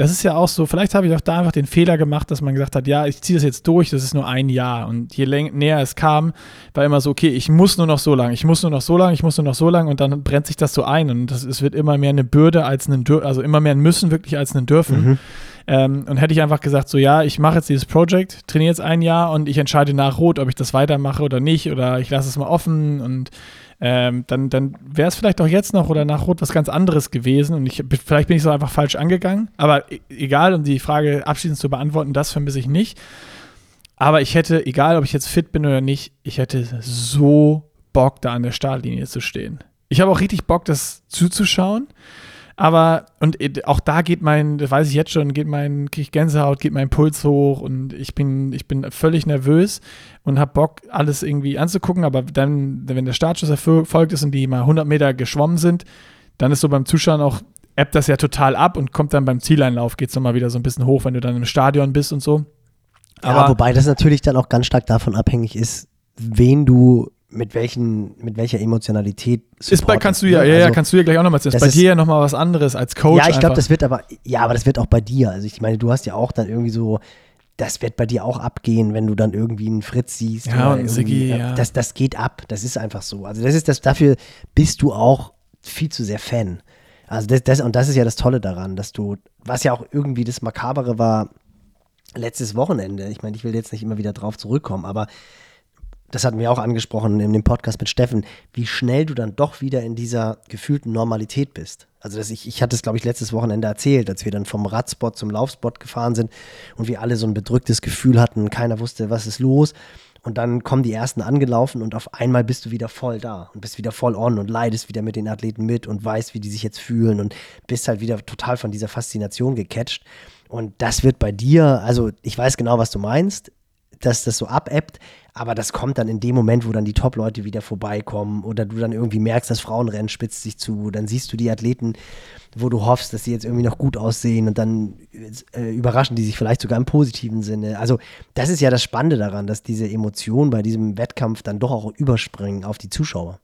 das ist ja auch so, vielleicht habe ich auch da einfach den Fehler gemacht, dass man gesagt hat, ja, ich ziehe das jetzt durch, das ist nur ein Jahr. Und je näher es kam, war immer so, okay, ich muss nur noch so lang, ich muss nur noch so lang, ich muss nur noch so lang und dann brennt sich das so ein und das, es wird immer mehr eine Bürde als ein Dürfen, also immer mehr ein Müssen wirklich als ein Dürfen. Mhm. Ähm, und hätte ich einfach gesagt, so ja, ich mache jetzt dieses Projekt, trainiere jetzt ein Jahr und ich entscheide nach Rot, ob ich das weitermache oder nicht oder ich lasse es mal offen und ähm, dann, dann wäre es vielleicht auch jetzt noch oder nach Rot was ganz anderes gewesen. Und ich, vielleicht bin ich so einfach falsch angegangen. Aber e, egal, um die Frage abschließend zu beantworten, das vermisse ich nicht. Aber ich hätte, egal ob ich jetzt fit bin oder nicht, ich hätte so Bock, da an der Startlinie zu stehen. Ich habe auch richtig Bock, das zuzuschauen. Aber, und äh, auch da geht mein, das weiß ich jetzt schon, geht mein, kriege ich Gänsehaut, geht mein Puls hoch und ich bin, ich bin völlig nervös und habe Bock, alles irgendwie anzugucken. Aber dann, wenn der Startschuss erfolgt ist und die mal 100 Meter geschwommen sind, dann ist so beim Zuschauen auch, ebbt das ja total ab und kommt dann beim Zieleinlauf, geht es nochmal wieder so ein bisschen hoch, wenn du dann im Stadion bist und so. Aber ja, wobei das natürlich dann auch ganz stark davon abhängig ist, wen du mit welchen, mit welcher Emotionalität ist bei kannst du ja, ne? ja, also, ja, kannst du ja gleich auch nochmal erzählen. Ist bei ist, dir ja nochmal was anderes als Coach. Ja, ich glaube, das wird aber, ja, aber das wird auch bei dir. Also ich meine, du hast ja auch dann irgendwie so, das wird bei dir auch abgehen, wenn du dann irgendwie einen Fritz siehst. Ja, und Siggi, ja. Das, das geht ab. Das ist einfach so. Also das ist das, dafür bist du auch viel zu sehr Fan. Also das, das, und das ist ja das Tolle daran, dass du, was ja auch irgendwie das Makabere war, letztes Wochenende, ich meine, ich will jetzt nicht immer wieder drauf zurückkommen, aber das hatten wir auch angesprochen in dem Podcast mit Steffen, wie schnell du dann doch wieder in dieser gefühlten Normalität bist. Also das ich, ich hatte es, glaube ich, letztes Wochenende erzählt, als wir dann vom Radspot zum Laufspot gefahren sind und wir alle so ein bedrücktes Gefühl hatten, keiner wusste, was ist los. Und dann kommen die ersten angelaufen und auf einmal bist du wieder voll da und bist wieder voll on und leidest wieder mit den Athleten mit und weißt, wie die sich jetzt fühlen und bist halt wieder total von dieser Faszination gecatcht. Und das wird bei dir, also ich weiß genau, was du meinst dass das so abebbt, aber das kommt dann in dem Moment, wo dann die Top-Leute wieder vorbeikommen oder du dann irgendwie merkst, das Frauenrennen spitzt sich zu, dann siehst du die Athleten, wo du hoffst, dass sie jetzt irgendwie noch gut aussehen und dann äh, überraschen die sich vielleicht sogar im positiven Sinne. Also das ist ja das Spannende daran, dass diese Emotionen bei diesem Wettkampf dann doch auch überspringen auf die Zuschauer.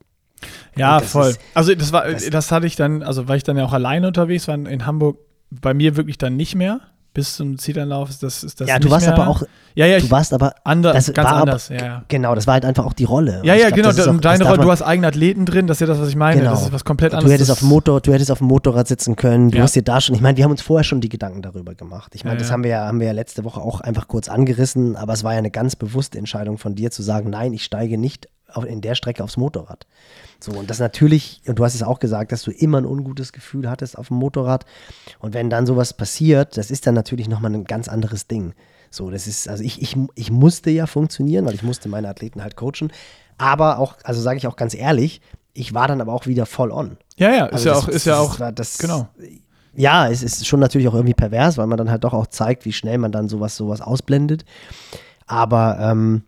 Ja, voll. Ist, also das war, das, das hatte ich dann, also weil ich dann ja auch alleine unterwegs war in Hamburg, bei mir wirklich dann nicht mehr bis zum Zielanlauf ist das, ist das Ja, du warst mehr. aber auch, ja, ja, du warst aber ander, das ganz anders, aber, ja. Genau, das war halt einfach auch die Rolle. Ja, ja, glaub, genau, auch, deine Rolle, du hast eigene Athleten drin, das ist ja das, was ich meine, genau. das ist was komplett anderes. Du hättest, auf dem Motor, du hättest auf dem Motorrad sitzen können, du ja. hast dir da schon, ich meine, wir haben uns vorher schon die Gedanken darüber gemacht. Ich meine, ja, das haben wir, ja, haben wir ja letzte Woche auch einfach kurz angerissen, aber es war ja eine ganz bewusste Entscheidung von dir zu sagen, nein, ich steige nicht in der Strecke aufs Motorrad. So, und das natürlich, und du hast es auch gesagt, dass du immer ein ungutes Gefühl hattest auf dem Motorrad. Und wenn dann sowas passiert, das ist dann natürlich nochmal ein ganz anderes Ding. So, das ist, also ich, ich, ich musste ja funktionieren, weil ich musste meine Athleten halt coachen. Aber auch, also sage ich auch ganz ehrlich, ich war dann aber auch wieder voll on. Ja, ja, ist also ja das, auch, ist ja auch, das, genau. Ja, es ist schon natürlich auch irgendwie pervers, weil man dann halt doch auch zeigt, wie schnell man dann sowas, sowas ausblendet. Aber ähm,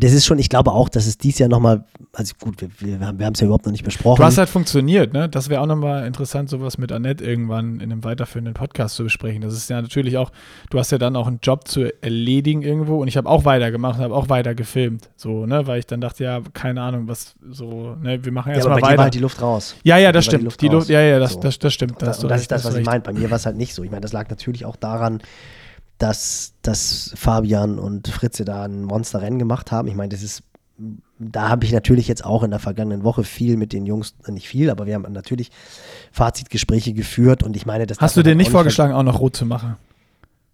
das ist schon, ich glaube auch, dass es dies Jahr nochmal, also gut, wir, wir, wir haben es ja überhaupt noch nicht besprochen. Du hast halt funktioniert, ne? Das wäre auch nochmal interessant, sowas mit Annette irgendwann in einem weiterführenden Podcast zu besprechen. Das ist ja natürlich auch, du hast ja dann auch einen Job zu erledigen irgendwo und ich habe auch weitergemacht, habe auch weiter gefilmt, so, ne? Weil ich dann dachte, ja, keine Ahnung, was so, ne? Wir machen erstmal ja, weiter. War halt die Luft raus. Ja, ja, das stimmt. Die Luft, die Luft ja, ja, das, so. das, das stimmt. Das, und das ist das, was ich meine. Bei mir war es halt nicht so. Ich meine, das lag natürlich auch daran, dass, dass Fabian und Fritze da ein Monsterrennen gemacht haben. Ich meine, das ist da habe ich natürlich jetzt auch in der vergangenen Woche viel mit den Jungs, äh, nicht viel, aber wir haben natürlich Fazitgespräche geführt und ich meine, das. Hast du dir nicht vorgeschlagen, auch noch rot zu machen?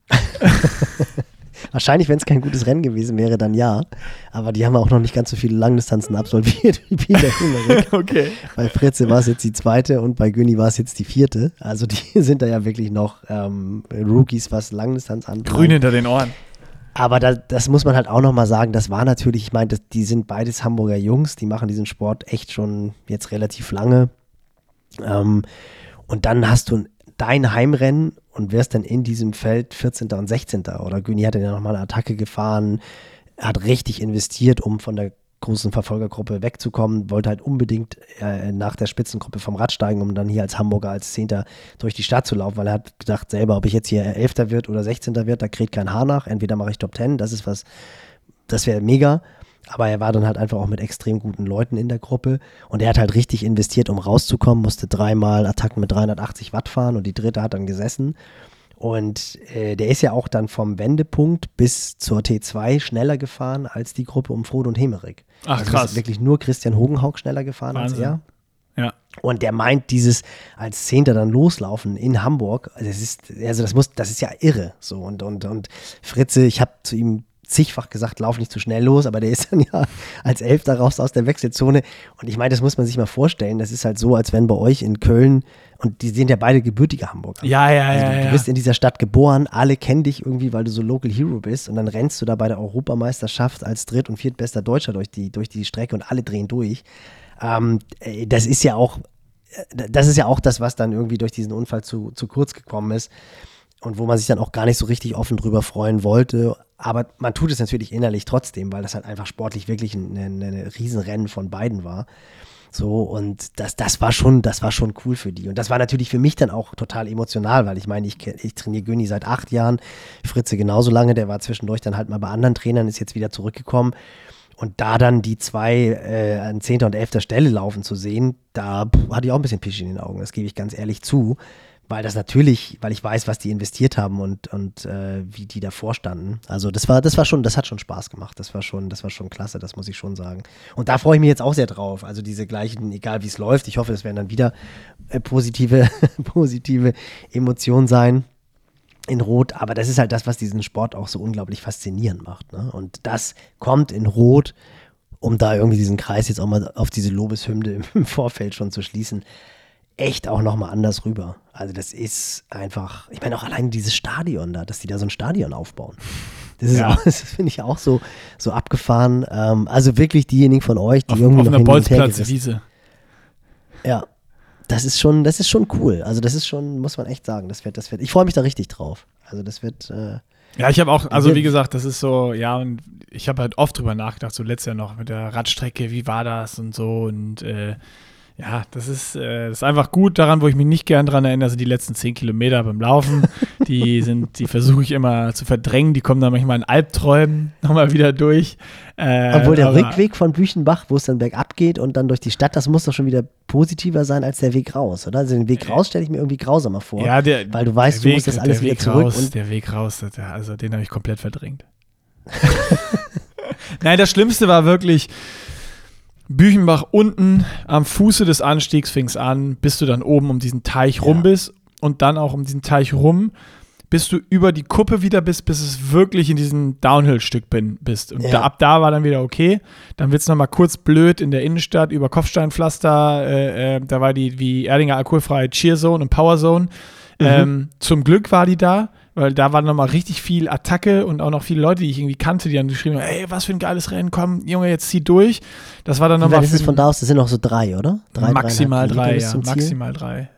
(laughs) (laughs) Wahrscheinlich, wenn es kein gutes Rennen gewesen wäre, dann ja. Aber die haben auch noch nicht ganz so viele Langdistanzen absolviert wie Peter (laughs) okay. Bei Fritze war es jetzt die zweite und bei Günni war es jetzt die vierte. Also die (laughs) sind da ja wirklich noch ähm, Rookies, was Langdistanz anbelangt. Grün hinter den Ohren. Aber da, das muss man halt auch nochmal sagen, das war natürlich, ich meine, die sind beides Hamburger Jungs, die machen diesen Sport echt schon jetzt relativ lange. Ähm, und dann hast du dein Heimrennen und wärst dann in diesem Feld 14. und 16. Oder Güni hat ja nochmal eine Attacke gefahren, hat richtig investiert, um von der großen Verfolgergruppe wegzukommen, wollte halt unbedingt äh, nach der Spitzengruppe vom Rad steigen, um dann hier als Hamburger als Zehnter durch die Stadt zu laufen, weil er hat gedacht selber, ob ich jetzt hier Elfter wird oder Sechzehnter wird, da kriegt kein Haar nach. Entweder mache ich Top Ten, das ist was, das wäre mega. Aber er war dann halt einfach auch mit extrem guten Leuten in der Gruppe und er hat halt richtig investiert, um rauszukommen, musste dreimal Attacken mit 380 Watt fahren und die dritte hat dann gesessen. Und äh, der ist ja auch dann vom Wendepunkt bis zur T2 schneller gefahren als die Gruppe um Frodo und Hemerik. Ach also krass. Ist wirklich nur Christian Hogenhaug schneller gefahren Wahnsinn. als er. Ja. Und der meint dieses als Zehnter dann loslaufen in Hamburg, das ist, also das muss, das ist ja irre. So und, und, und Fritze, ich habe zu ihm zigfach gesagt, lauf nicht zu schnell los, aber der ist dann ja als Elfter raus aus der Wechselzone. Und ich meine, das muss man sich mal vorstellen. Das ist halt so, als wenn bei euch in Köln, und die sind ja beide gebürtige Hamburger. Ja, ja, also, ja. Du, du bist in dieser Stadt geboren, alle kennen dich irgendwie, weil du so Local Hero bist. Und dann rennst du da bei der Europameisterschaft als dritt- und viertbester Deutscher durch die, durch die Strecke und alle drehen durch. Ähm, äh, das ist ja auch, äh, das ist ja auch das, was dann irgendwie durch diesen Unfall zu, zu kurz gekommen ist und wo man sich dann auch gar nicht so richtig offen drüber freuen wollte. Aber man tut es natürlich innerlich trotzdem, weil das halt einfach sportlich wirklich ein, ein, ein Riesenrennen von beiden war. So, und das, das war schon, das war schon cool für die. Und das war natürlich für mich dann auch total emotional, weil ich meine, ich, ich trainiere Göni seit acht Jahren, Fritze genauso lange, der war zwischendurch dann halt mal bei anderen Trainern, ist jetzt wieder zurückgekommen. Und da dann die zwei äh, an zehnter und elfter Stelle laufen zu sehen, da hatte ich auch ein bisschen Pisch in den Augen, das gebe ich ganz ehrlich zu weil das natürlich, weil ich weiß, was die investiert haben und, und äh, wie die davor standen. Also das war, das war schon, das hat schon Spaß gemacht. Das war schon, das war schon klasse, das muss ich schon sagen. Und da freue ich mich jetzt auch sehr drauf. Also diese gleichen, egal wie es läuft, ich hoffe, es werden dann wieder äh, positive, (laughs) positive Emotionen sein in Rot, aber das ist halt das, was diesen Sport auch so unglaublich faszinierend macht. Ne? Und das kommt in Rot, um da irgendwie diesen Kreis jetzt auch mal auf diese Lobeshymne im (laughs) Vorfeld schon zu schließen echt auch nochmal anders rüber. Also das ist einfach, ich meine auch allein dieses Stadion da, dass die da so ein Stadion aufbauen. Das ist Ja. auch, (laughs) das finde ich auch so, so abgefahren. Ähm, also wirklich diejenigen von euch, die Auf, irgendwie auf noch einer Bolzplatzwiese. Ja. Das ist schon, das ist schon cool. Also das ist schon, muss man echt sagen, das wird, das wird, ich freue mich da richtig drauf. Also das wird, äh, Ja, ich habe auch, also wie gesagt, das ist so, ja, und ich habe halt oft drüber nachgedacht, so letztes Jahr noch mit der Radstrecke, wie war das und so und äh, ja, das ist, äh, das ist einfach gut daran, wo ich mich nicht gern dran erinnere, sind die letzten zehn Kilometer beim Laufen. (laughs) Die sind, die versuche ich immer zu verdrängen, die kommen dann manchmal in Albträumen (laughs) nochmal wieder durch. Äh, obwohl der Rückweg von Büchenbach, wo es dann bergab geht und dann durch die Stadt, das muss doch schon wieder positiver sein als der Weg raus, oder? Also den Weg raus stelle ich mir irgendwie grausamer vor. Ja, der, weil du weißt, du musst das alles der wieder Weg zurück Raus, der Weg raus, also den habe ich komplett verdrängt. (laughs) Nein, das Schlimmste war wirklich Büchenbach unten am Fuße des Anstiegs fing es an, bis du dann oben um diesen Teich rum Ja. bist und dann auch um diesen Teich rum, bis du über die Kuppe wieder bist, bis es wirklich in diesem Downhill-Stück bin, bist. Und Ja. da, ab da war dann wieder okay. Dann wird es nochmal kurz blöd in der Innenstadt über Kopfsteinpflaster. Äh, äh, da war die wie Erdinger alkoholfreie Cheerzone und Powerzone. Mhm. Ähm, zum Glück war die da, weil da war nochmal richtig viel Attacke und auch noch viele Leute, die ich irgendwie kannte, die dann geschrieben haben, ey, was für ein geiles Rennen, komm, Junge, jetzt zieh durch. Das war dann nochmal weit ist von da aus? Das sind noch so drei, oder? Drei, maximal drei, ja, maximal drei.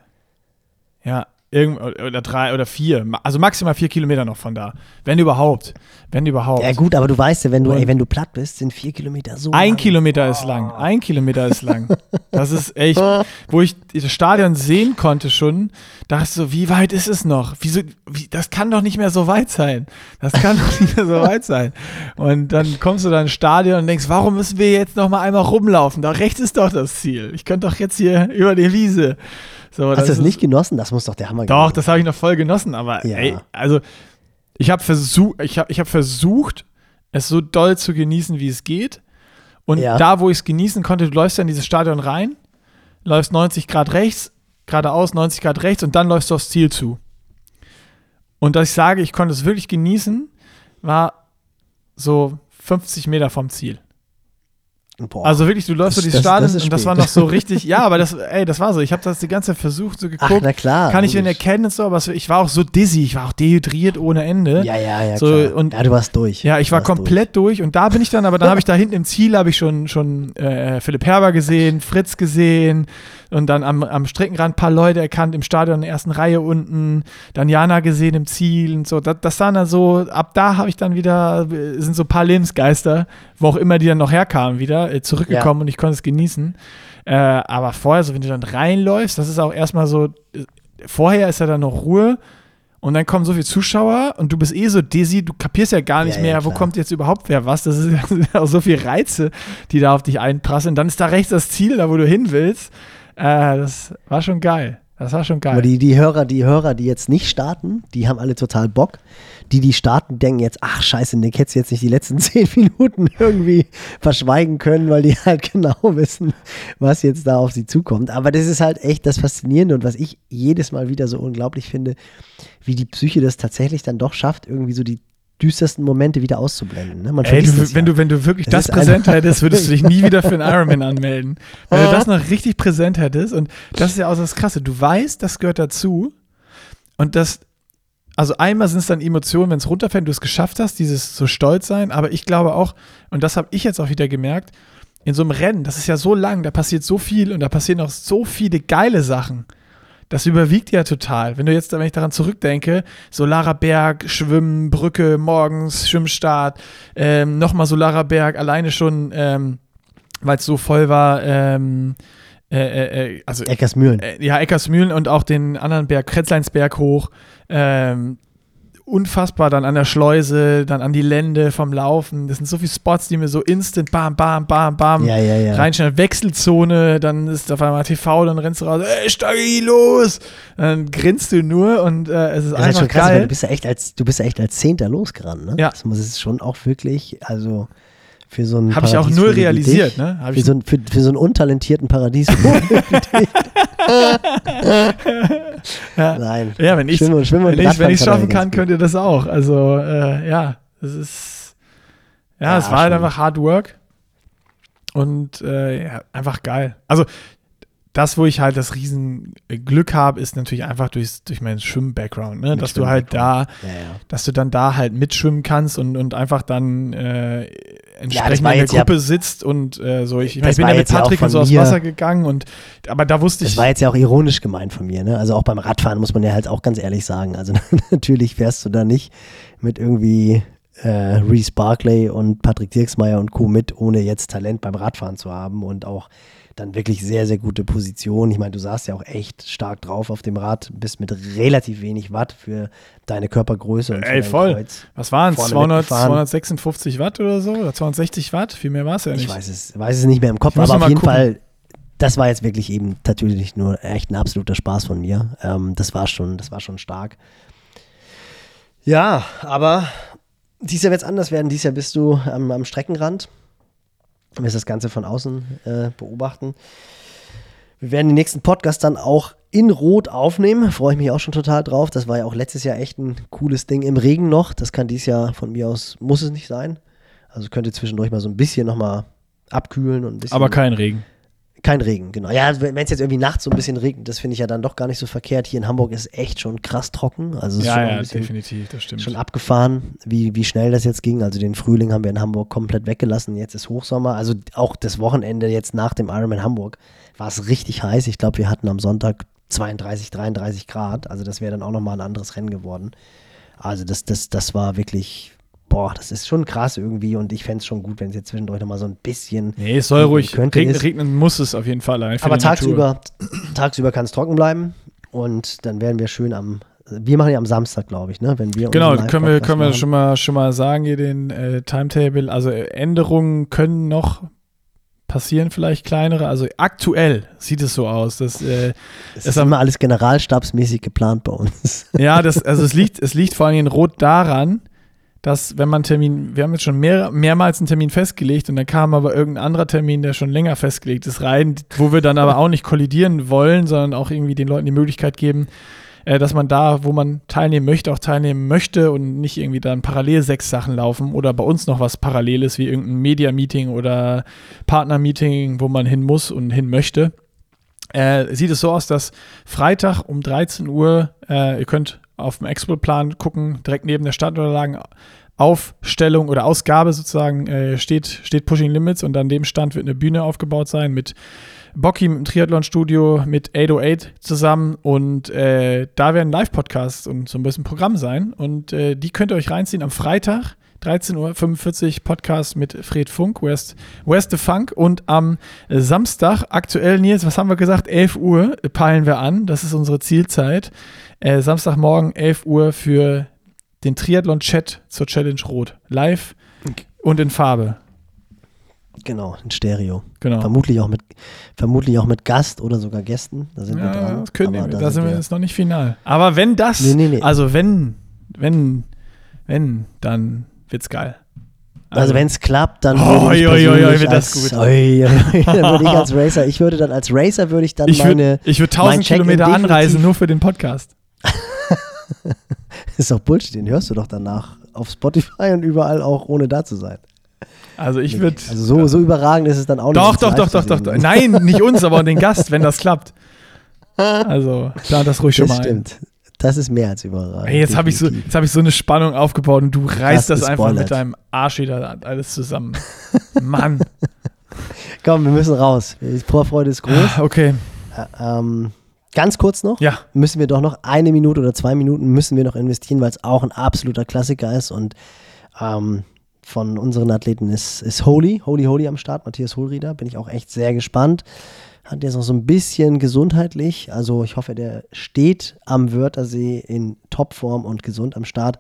Ja, Irgend, oder drei oder vier, also maximal vier Kilometer noch von da. Wenn überhaupt. Wenn überhaupt. Ja gut, aber du weißt ja, wenn du, ey, wenn du platt bist, sind vier Kilometer so Ein lang. Kilometer ist lang. Ein Kilometer ist lang. (laughs) Das ist echt, wo ich das Stadion sehen konnte schon, dachte ich so, wie weit ist es noch? Wieso, wie, das kann doch nicht mehr so weit sein. Das kann doch nicht mehr so weit sein. Und dann kommst du da ins Stadion und denkst, warum müssen wir jetzt noch mal einmal rumlaufen? Da rechts ist doch das Ziel. Ich könnte doch jetzt hier über die Wiese. So, Hast du das nicht genossen? Das muss doch der Hammer doch, das habe ich noch voll genossen, aber Ja. ey, also ich habe versucht, ich habe ich hab versucht, es so doll zu genießen, wie es geht. Und Ja. da, wo ich es genießen konnte, du läufst ja in dieses Stadion rein, läufst 90 Grad rechts, geradeaus 90 Grad rechts und dann läufst du aufs Ziel zu. Und dass ich sage, ich konnte es wirklich genießen, war so 50 Meter vom Ziel. Boah. Also wirklich, du läufst Das- so dieses das- Stadion und das war noch so (laughs) richtig, ja, aber das, ey, das war so. Ich habe das die ganze Zeit versucht, so Ach, geguckt. na klar. Kann ich ihn erkennen und so, aber ich war auch so dizzy, ich war auch dehydriert ohne Ende. Ja, ja, ja, So, klar. und- ja, du warst durch. Ja, ich war komplett durch. und da bin ich dann, aber dann habe ich da hinten im Ziel habe ich schon schon äh, Philipp Herber gesehen, Fritz gesehen und dann am, am Streckenrand ein paar Leute erkannt im Stadion in der ersten Reihe unten, dann Jana gesehen im Ziel und so. Das, das dann so, ab da habe ich dann wieder, sind so ein paar Lebensgeister, wo auch immer die dann noch herkamen, wieder äh, zurückgekommen und ich konnte es genießen. Äh, aber vorher, so wenn du dann reinläufst, das ist auch erstmal so, äh, vorher ist ja dann noch Ruhe. Und dann kommen so viele Zuschauer und du bist eh so dizzy, du kapierst ja gar nicht Ja, ja, mehr, wo klar. kommt jetzt überhaupt wer was. Das ja sind ja auch so viele Reize, die da auf dich einprasseln. Dann ist da rechts das Ziel, da wo du hin willst. Äh, das war schon geil. Das war schon geil. Aber die, die Hörer, die Hörer, die jetzt nicht starten, die haben alle total Bock. Die, die starten, denken jetzt, ach scheiße, Nick hätte jetzt nicht die letzten (laughs) zehn Minuten irgendwie verschweigen können, weil die (laughs) halt genau wissen, was jetzt da auf sie zukommt. Aber das ist halt echt das Faszinierende und was ich jedes Mal wieder so unglaublich finde, wie die Psyche das tatsächlich dann doch schafft, irgendwie so die düstersten Momente wieder auszublenden. Ne? Man Ey, du, das wenn, ja. du, wenn du wirklich das ist präsent (laughs) hättest, würdest du dich nie wieder für einen Ironman anmelden. Wenn du das noch richtig präsent hättest, und das ist ja auch das Krasse, du weißt, das gehört dazu. Und das, also einmal sind es dann Emotionen, wenn es runterfällt, du es geschafft hast, dieses so stolz sein, aber ich glaube auch, und das habe ich jetzt auch wieder gemerkt, in so einem Rennen, das ist ja so lang, da passiert so viel und da passieren auch so viele geile Sachen. Das überwiegt ja total. Wenn du jetzt, wenn ich daran zurückdenke, Solarer Berg, Schwimmen, Brücke, morgens, Schwimmstart, ähm, nochmal Solarer Berg, alleine schon, ähm, weil es so voll war, ähm, äh, äh, äh, also Eckersmühlen. äh, ja, Eckersmühlen und auch den anderen Berg, Kretzleinsberg hoch. Ähm, unfassbar dann an der Schleuse, dann an die Lände vom Laufen. Das sind so viele Spots, die mir so instant bam, bam, bam, bam ja, ja, ja. reinstellen. Wechselzone, dann ist auf einmal TV, dann rennst du raus, ey, steig los. Dann grinst du nur und äh, es ist Das ist halt einfach schon krass, weil geil. du bist ja echt als, du bist ja echt als Zehnter losgerannt, ne? Ja. Das muss es schon auch wirklich, also für so einen Habe ich auch null realisiert, dich, ne? Hab Für ich, so, einen, für, für so einen untalentierten dich. (laughs) (laughs) (laughs) ja. Nein. ja, wenn ich und wenn ich schaffen kann, könnt ihr das auch. Also äh, ja, das ist ja, Ja, es war halt einfach Hard Work und äh, ja, einfach geil. Also das, wo ich halt das riesen Glück habe, ist natürlich einfach durchs, durch meinen Schwimm-Background, ne? Dass du halt da, ja. dass du dann da halt mitschwimmen kannst und, und einfach dann äh, entsprechend war in der jetzt ja- Gruppe sitzt und äh, so. Ich, ich, mein, Das ich bin ja mit ja Patrick und so mir- Wasser gegangen und aber da wusste Das ich, war jetzt ja auch ironisch gemeint von mir, ne? Also auch beim Radfahren muss man ja halt auch ganz ehrlich sagen. Also (laughs) natürlich fährst du da nicht mit irgendwie äh, Reese Barclay und Patrick Dirksmeier und Co. mit, ohne jetzt Talent beim Radfahren zu haben und auch dann wirklich sehr, sehr gute Position. Ich meine, du saßt ja auch echt stark drauf auf dem Rad, bist mit relativ wenig Watt für deine Körpergröße und Ey, voll. Kreuz. was waren es, vorne 200, mitgefahren. 256 Watt oder so oder 260 Watt? Viel mehr war es ja nicht. Ich weiß es, weiß es nicht mehr im Kopf, aber auf jeden gucken. Fall, das war jetzt wirklich eben natürlich nur echt ein absoluter Spaß von mir. Ähm, das war schon, das war schon stark. Ja, aber dies Jahr wird es anders werden. Dies Jahr bist du am, am Streckenrand. Wirst das Ganze von außen äh, beobachten. Wir werden den nächsten Podcast dann auch in Rot aufnehmen. Freue ich mich auch schon total drauf. Das war ja auch letztes Jahr echt ein cooles Ding im Regen noch. Das kann dieses Jahr von mir aus, muss es nicht sein. Also könnte zwischendurch mal so ein bisschen nochmal abkühlen und ein bisschen. Aber kein Regen. Kein Regen, genau. Ja, wenn es jetzt irgendwie nachts so ein bisschen regnet, das finde ich ja dann doch gar nicht so verkehrt. Hier in Hamburg ist echt schon krass trocken. Also es ist schon Ja, ein ja, bisschen definitiv, das stimmt. schon abgefahren, wie, wie schnell das jetzt ging. Also den Frühling haben wir in Hamburg komplett weggelassen. Jetzt ist Hochsommer. Also auch das Wochenende jetzt nach dem Ironman Hamburg war es richtig heiß. Ich glaube, wir hatten am Sonntag 32, 33 Grad. Also das wäre dann auch nochmal ein anderes Rennen geworden. Also das, das, das war wirklich, boah, das ist schon krass irgendwie und ich fände es schon gut, wenn es jetzt zwischendurch nochmal so ein bisschen. Nee, es soll ruhig, könnte regnen, regnen muss es auf jeden Fall. Aber tagsüber, tagsüber kann es trocken bleiben und dann werden wir schön am, wir machen ja am Samstag, glaube ich, ne? Wenn wir Genau, können wir, können wir machen. schon mal, schon mal sagen, hier den äh, Timetable. Also äh, Änderungen können noch passieren, vielleicht kleinere. Also aktuell sieht es so aus, dass äh, Es ist immer alles generalstabsmäßig geplant bei uns. Ja, das, also es liegt, es liegt vor allem Rot daran, dass wenn man Termin, wir haben jetzt schon mehr, mehrmals einen Termin festgelegt und dann kam aber irgendein anderer Termin, der schon länger festgelegt ist, rein, wo wir dann aber auch nicht kollidieren wollen, sondern auch irgendwie den Leuten die Möglichkeit geben, äh, dass man da, wo man teilnehmen möchte, auch teilnehmen möchte und nicht irgendwie dann parallel sechs Sachen laufen oder bei uns noch was Paralleles wie irgendein Media-Meeting oder Partner-Meeting, wo man hin muss und hin möchte. Äh, sieht es so aus, dass Freitag um 13 Uhr, äh, ihr könnt auf dem Expo-Plan gucken, direkt neben der Startunterlagen Aufstellung oder Ausgabe sozusagen äh, steht, steht Pushing Limits und an dem Stand wird eine Bühne aufgebaut sein mit Bocky im Triathlon-Studio, mit 808 zusammen und äh, da werden Live-Podcasts und so ein bisschen Programm sein und äh, die könnt ihr euch reinziehen am Freitag. 13.45 Uhr Podcast mit Fred Funk, West, West the Funk und am Samstag, aktuell Nils, was haben wir gesagt? 11 Uhr peilen wir an, das ist unsere Zielzeit. Äh, Samstagmorgen 11 Uhr für den Triathlon-Chat zur Challenge Rot. Live und in Farbe. Genau, in Stereo. Genau. Vermutlich auch mit, vermutlich auch mit Gast oder sogar Gästen. Da sind wir Ja, dran. das können wir, da sind wir jetzt noch nicht final. Aber wenn das, Nee, nee, nee. also wenn, wenn, wenn, dann wird's geil. Also wenn es klappt, dann Oh, würde ich oi, oi, oi, als. Oi, dann würde ich als (laughs) Racer, ich würde dann als Racer würde ich dann ich meine, würde ich würd mein 1000 Check-in Kilometer anreisen, nur für den Podcast. (laughs) ist doch Bullshit, den hörst du doch danach auf Spotify und überall auch ohne da zu sein. Also ich würde. Also so, so überragend ist es dann auch nicht. doch, uns doch, doch, doch, doch, doch. Nein, nicht uns, aber den (laughs) Gast, wenn das klappt. Also, plan das ruhig schon Das mal ein. Das ist mehr als überragend. Hey, jetzt habe ich, so, jetzt hab ich so eine Spannung aufgebaut und du reißt Krass das einfach mit deinem Arsch wieder alles zusammen. (laughs) Mann. Komm, wir müssen raus. Die Vorfreude ist groß. Okay. Ä- ähm, ganz kurz noch. Ja. müssen wir doch noch eine Minute oder zwei Minuten müssen wir noch investieren, weil es auch ein absoluter Klassiker ist und ähm, von unseren Athleten ist, ist Holy, Holy Holy am Start, Matthias Hohlrieder, bin ich auch echt sehr gespannt. Hat jetzt noch so ein bisschen gesundheitlich, also ich hoffe, der steht am Wörthersee in Topform und gesund am Start.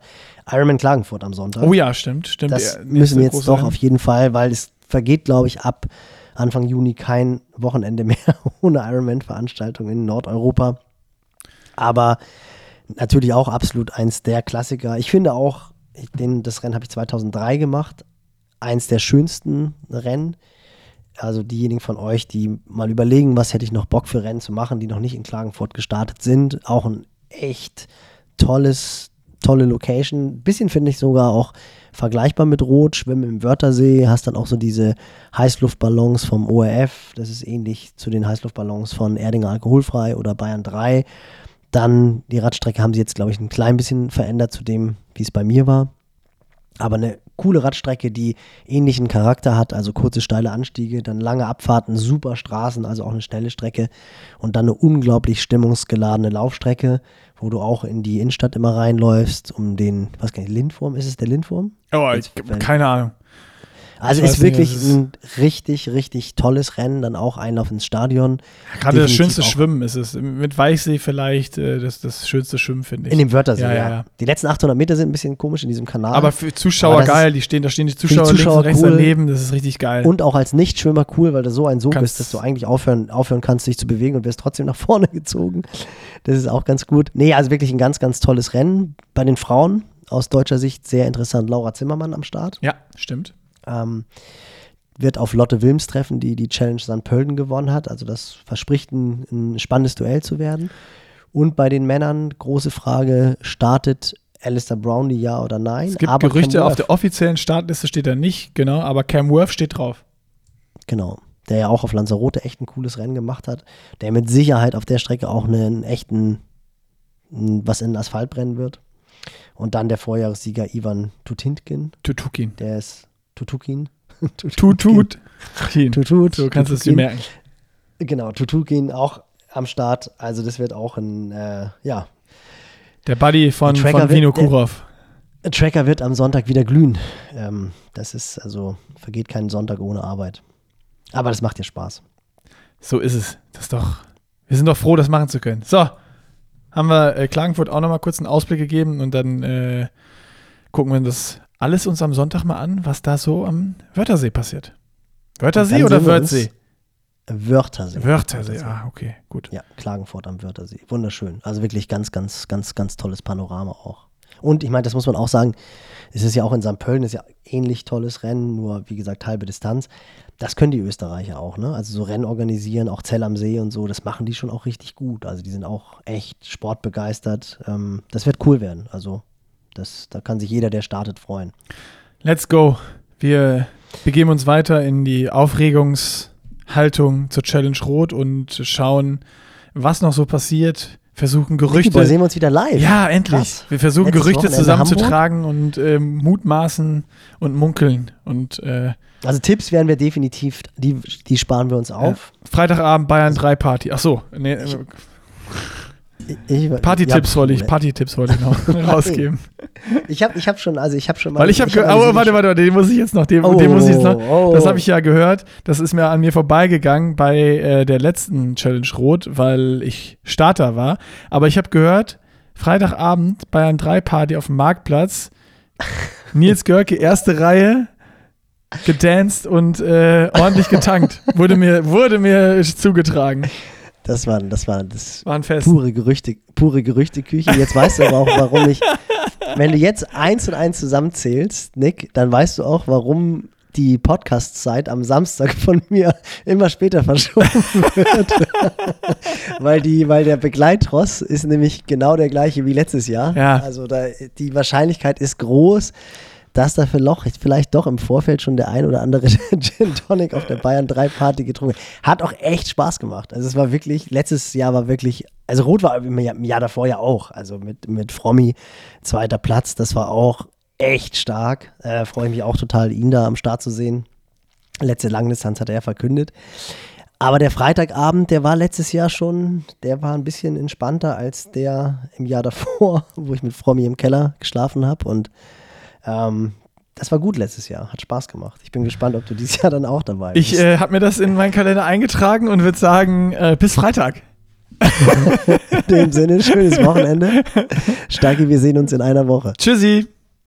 Ironman Klagenfurt am Sonntag. Oh ja, stimmt, stimmt. Das Ja, müssen wir jetzt doch Rennen. auf jeden Fall, weil es vergeht, glaube ich, ab Anfang Juni kein Wochenende mehr (laughs) ohne Ironman-Veranstaltung in Nordeuropa. Aber natürlich auch absolut eins der Klassiker. Ich finde auch, den, das Rennen habe ich 2003 gemacht, eins der schönsten Rennen. Also diejenigen von euch, die mal überlegen, was hätte ich noch Bock für Rennen zu machen, die noch nicht in Klagenfurt gestartet sind. Auch ein echt tolles, tolle Location. Bisschen finde ich sogar auch vergleichbar mit Rot, Schwimmen im Wörthersee, hast dann auch so diese Heißluftballons vom ORF, das ist ähnlich zu den Heißluftballons von Erdinger Alkoholfrei oder Bayern 3. Dann die Radstrecke haben sie jetzt, glaube ich, ein klein bisschen verändert zu dem, wie es bei mir war. Aber eine coole Radstrecke, die ähnlichen Charakter hat, also kurze steile Anstiege, dann lange Abfahrten, super Straßen, also auch eine schnelle Strecke und dann eine unglaublich stimmungsgeladene Laufstrecke, wo du auch in die Innenstadt immer reinläufst, um den, was kann ich, Lindwurm, ist es der Lindwurm? Oh, ich, keine Ahnung. Also ist nicht, wirklich ist- ein richtig, richtig tolles Rennen, dann auch Einlauf ins Stadion. Gerade das schönste auch. Schwimmen ist es. Mit Weichsee vielleicht äh, das, das schönste Schwimmen, finde ich. In dem Wörthersee, Ja, ja, ja. Die letzten 800 Meter sind ein bisschen komisch in diesem Kanal. aber für Zuschauer Aber geil, die stehen, da stehen die die Zuschauer, links Zuschauer und rechts cool. daneben, das ist richtig geil. Und auch als Nichtschwimmer cool, weil du so ein Sog bist, dass du eigentlich aufhören, aufhören kannst, dich zu bewegen und wirst trotzdem nach vorne (laughs) gezogen. Das ist auch ganz gut. Nee, also wirklich ein ganz, ganz tolles Rennen. Bei den Frauen aus deutscher Sicht sehr interessant. Laura Zimmermann am Start. ja, stimmt. Ähm, wird auf Lotte Wilms treffen, die die Challenge St. Pölten gewonnen hat. Also das verspricht ein, ein spannendes Duell zu werden. Und bei den Männern, große Frage, startet Alistair Brownlee ja oder nein? Es gibt Aber Gerüchte, auf der offiziellen Startliste steht er nicht, genau, aber Cam Worth steht drauf. Genau. Der ja auch auf Lanzarote echt ein cooles Rennen gemacht hat. Der mit Sicherheit auf der Strecke auch einen echten, was in den Asphalt brennen wird. Und dann der Vorjahressieger Ivan Tutintkin. Tutukin. Der ist Tutukin. (laughs) Tut, tut. Tutut. So kannst du es dir merken. Genau, Tutukin auch am Start. Also das wird auch ein, äh, ja. Der Buddy von, Der von Vino wird- der- Kurov. Tracker wird am Sonntag wieder glühen. Ähm, das ist, also, vergeht kein Sonntag ohne Arbeit. Aber das macht ja Spaß. So ist es. Das ist doch. Wir sind doch froh, das machen zu können. So, haben wir äh, Klagenfurt auch nochmal kurz einen Ausblick gegeben und dann äh, gucken wir das alles uns am Sonntag mal an, was da so am Wörthersee passiert. Wörthersee oder Wörthsee? Wörthersee. Wörthersee, ah, okay, gut. Ja, Klagenfurt am Wörthersee. Wunderschön. Also wirklich ganz, ganz, ganz, ganz tolles Panorama auch. Und ich meine, das muss man auch sagen, es ist ja auch in St. Pölten, ist ja ähnlich tolles Rennen, nur wie gesagt halbe Distanz. Das können die Österreicher auch, ne? Also so Rennen organisieren, auch Zell am See und so, das machen die schon auch richtig gut. Also die sind auch echt sportbegeistert. Ähm, das wird cool werden. Also das, da kann sich jeder, der startet, freuen. Let's go. Wir begeben uns weiter in die Aufregungshaltung zur Challenge Rot und schauen, was noch so passiert. Versuchen Gerüchte. Gerüchte. sehen wir uns wieder live. Ja, endlich. Krass. Wir versuchen Letztes Gerüchte Wochenende zusammenzutragen und ähm, mutmaßen und munkeln. Und äh, Also Tipps werden wir definitiv, die, die sparen wir uns auf. Freitagabend Bayern 3 Party. Ach so, nee, äh, Ich, Party-Tipps ja, wollte ich, Party-Tipps wollte ich noch (laughs) (laughs) rausgeben. Ich habe ich hab schon, also ich habe schon mal. Weil ich habe, hab oh, warte, warte, den muss ich jetzt noch, den, Oh, den muss ich noch, oh. das habe ich ja gehört, das ist mir an mir vorbeigegangen bei äh, der letzten Challenge Rot, weil ich Starter war, aber ich habe gehört, Freitagabend Bayern 3 Party auf dem Marktplatz, (laughs) Nils Görke, erste Reihe, gedanced und äh, ordentlich getankt, wurde mir, wurde mir zugetragen. Das war, das war das War pure Gerüchte, pure Gerüchteküche. Jetzt weißt du aber auch, warum ich. (laughs) Wenn du jetzt eins und eins zusammenzählst, Nick, dann weißt du auch, warum die Podcast-Zeit am Samstag von mir immer später verschoben wird. (laughs) weil, die, weil der Begleitross ist nämlich genau der gleiche wie letztes Jahr. Ja. Also da, die Wahrscheinlichkeit ist groß, dass da vielleicht, vielleicht doch im Vorfeld schon der ein oder andere (laughs) Gin Tonic auf der Bayern 3 Party getrunken hat. Hat auch echt Spaß gemacht. Also es war wirklich, letztes Jahr war wirklich, also Rot war im Jahr, im Jahr davor ja auch. Also mit, mit Frommi, zweiter Platz, das war auch echt stark. Äh, Freue mich auch total, ihn da am Start zu sehen. Letzte Langdistanz hat er verkündet. Aber der Freitagabend, der war letztes Jahr schon, der war ein bisschen entspannter als der im Jahr davor, (laughs) wo ich mit Frommi im Keller geschlafen habe. Und ähm, das war gut letztes Jahr, hat Spaß gemacht. Ich bin gespannt, ob du dieses Jahr dann auch dabei bist. Ich äh, habe mir das in meinen Kalender eingetragen und würde sagen, äh, bis Freitag. (laughs) In dem Sinne, schönes (laughs) Wochenende. Starke, wir sehen uns in einer Woche. Tschüssi.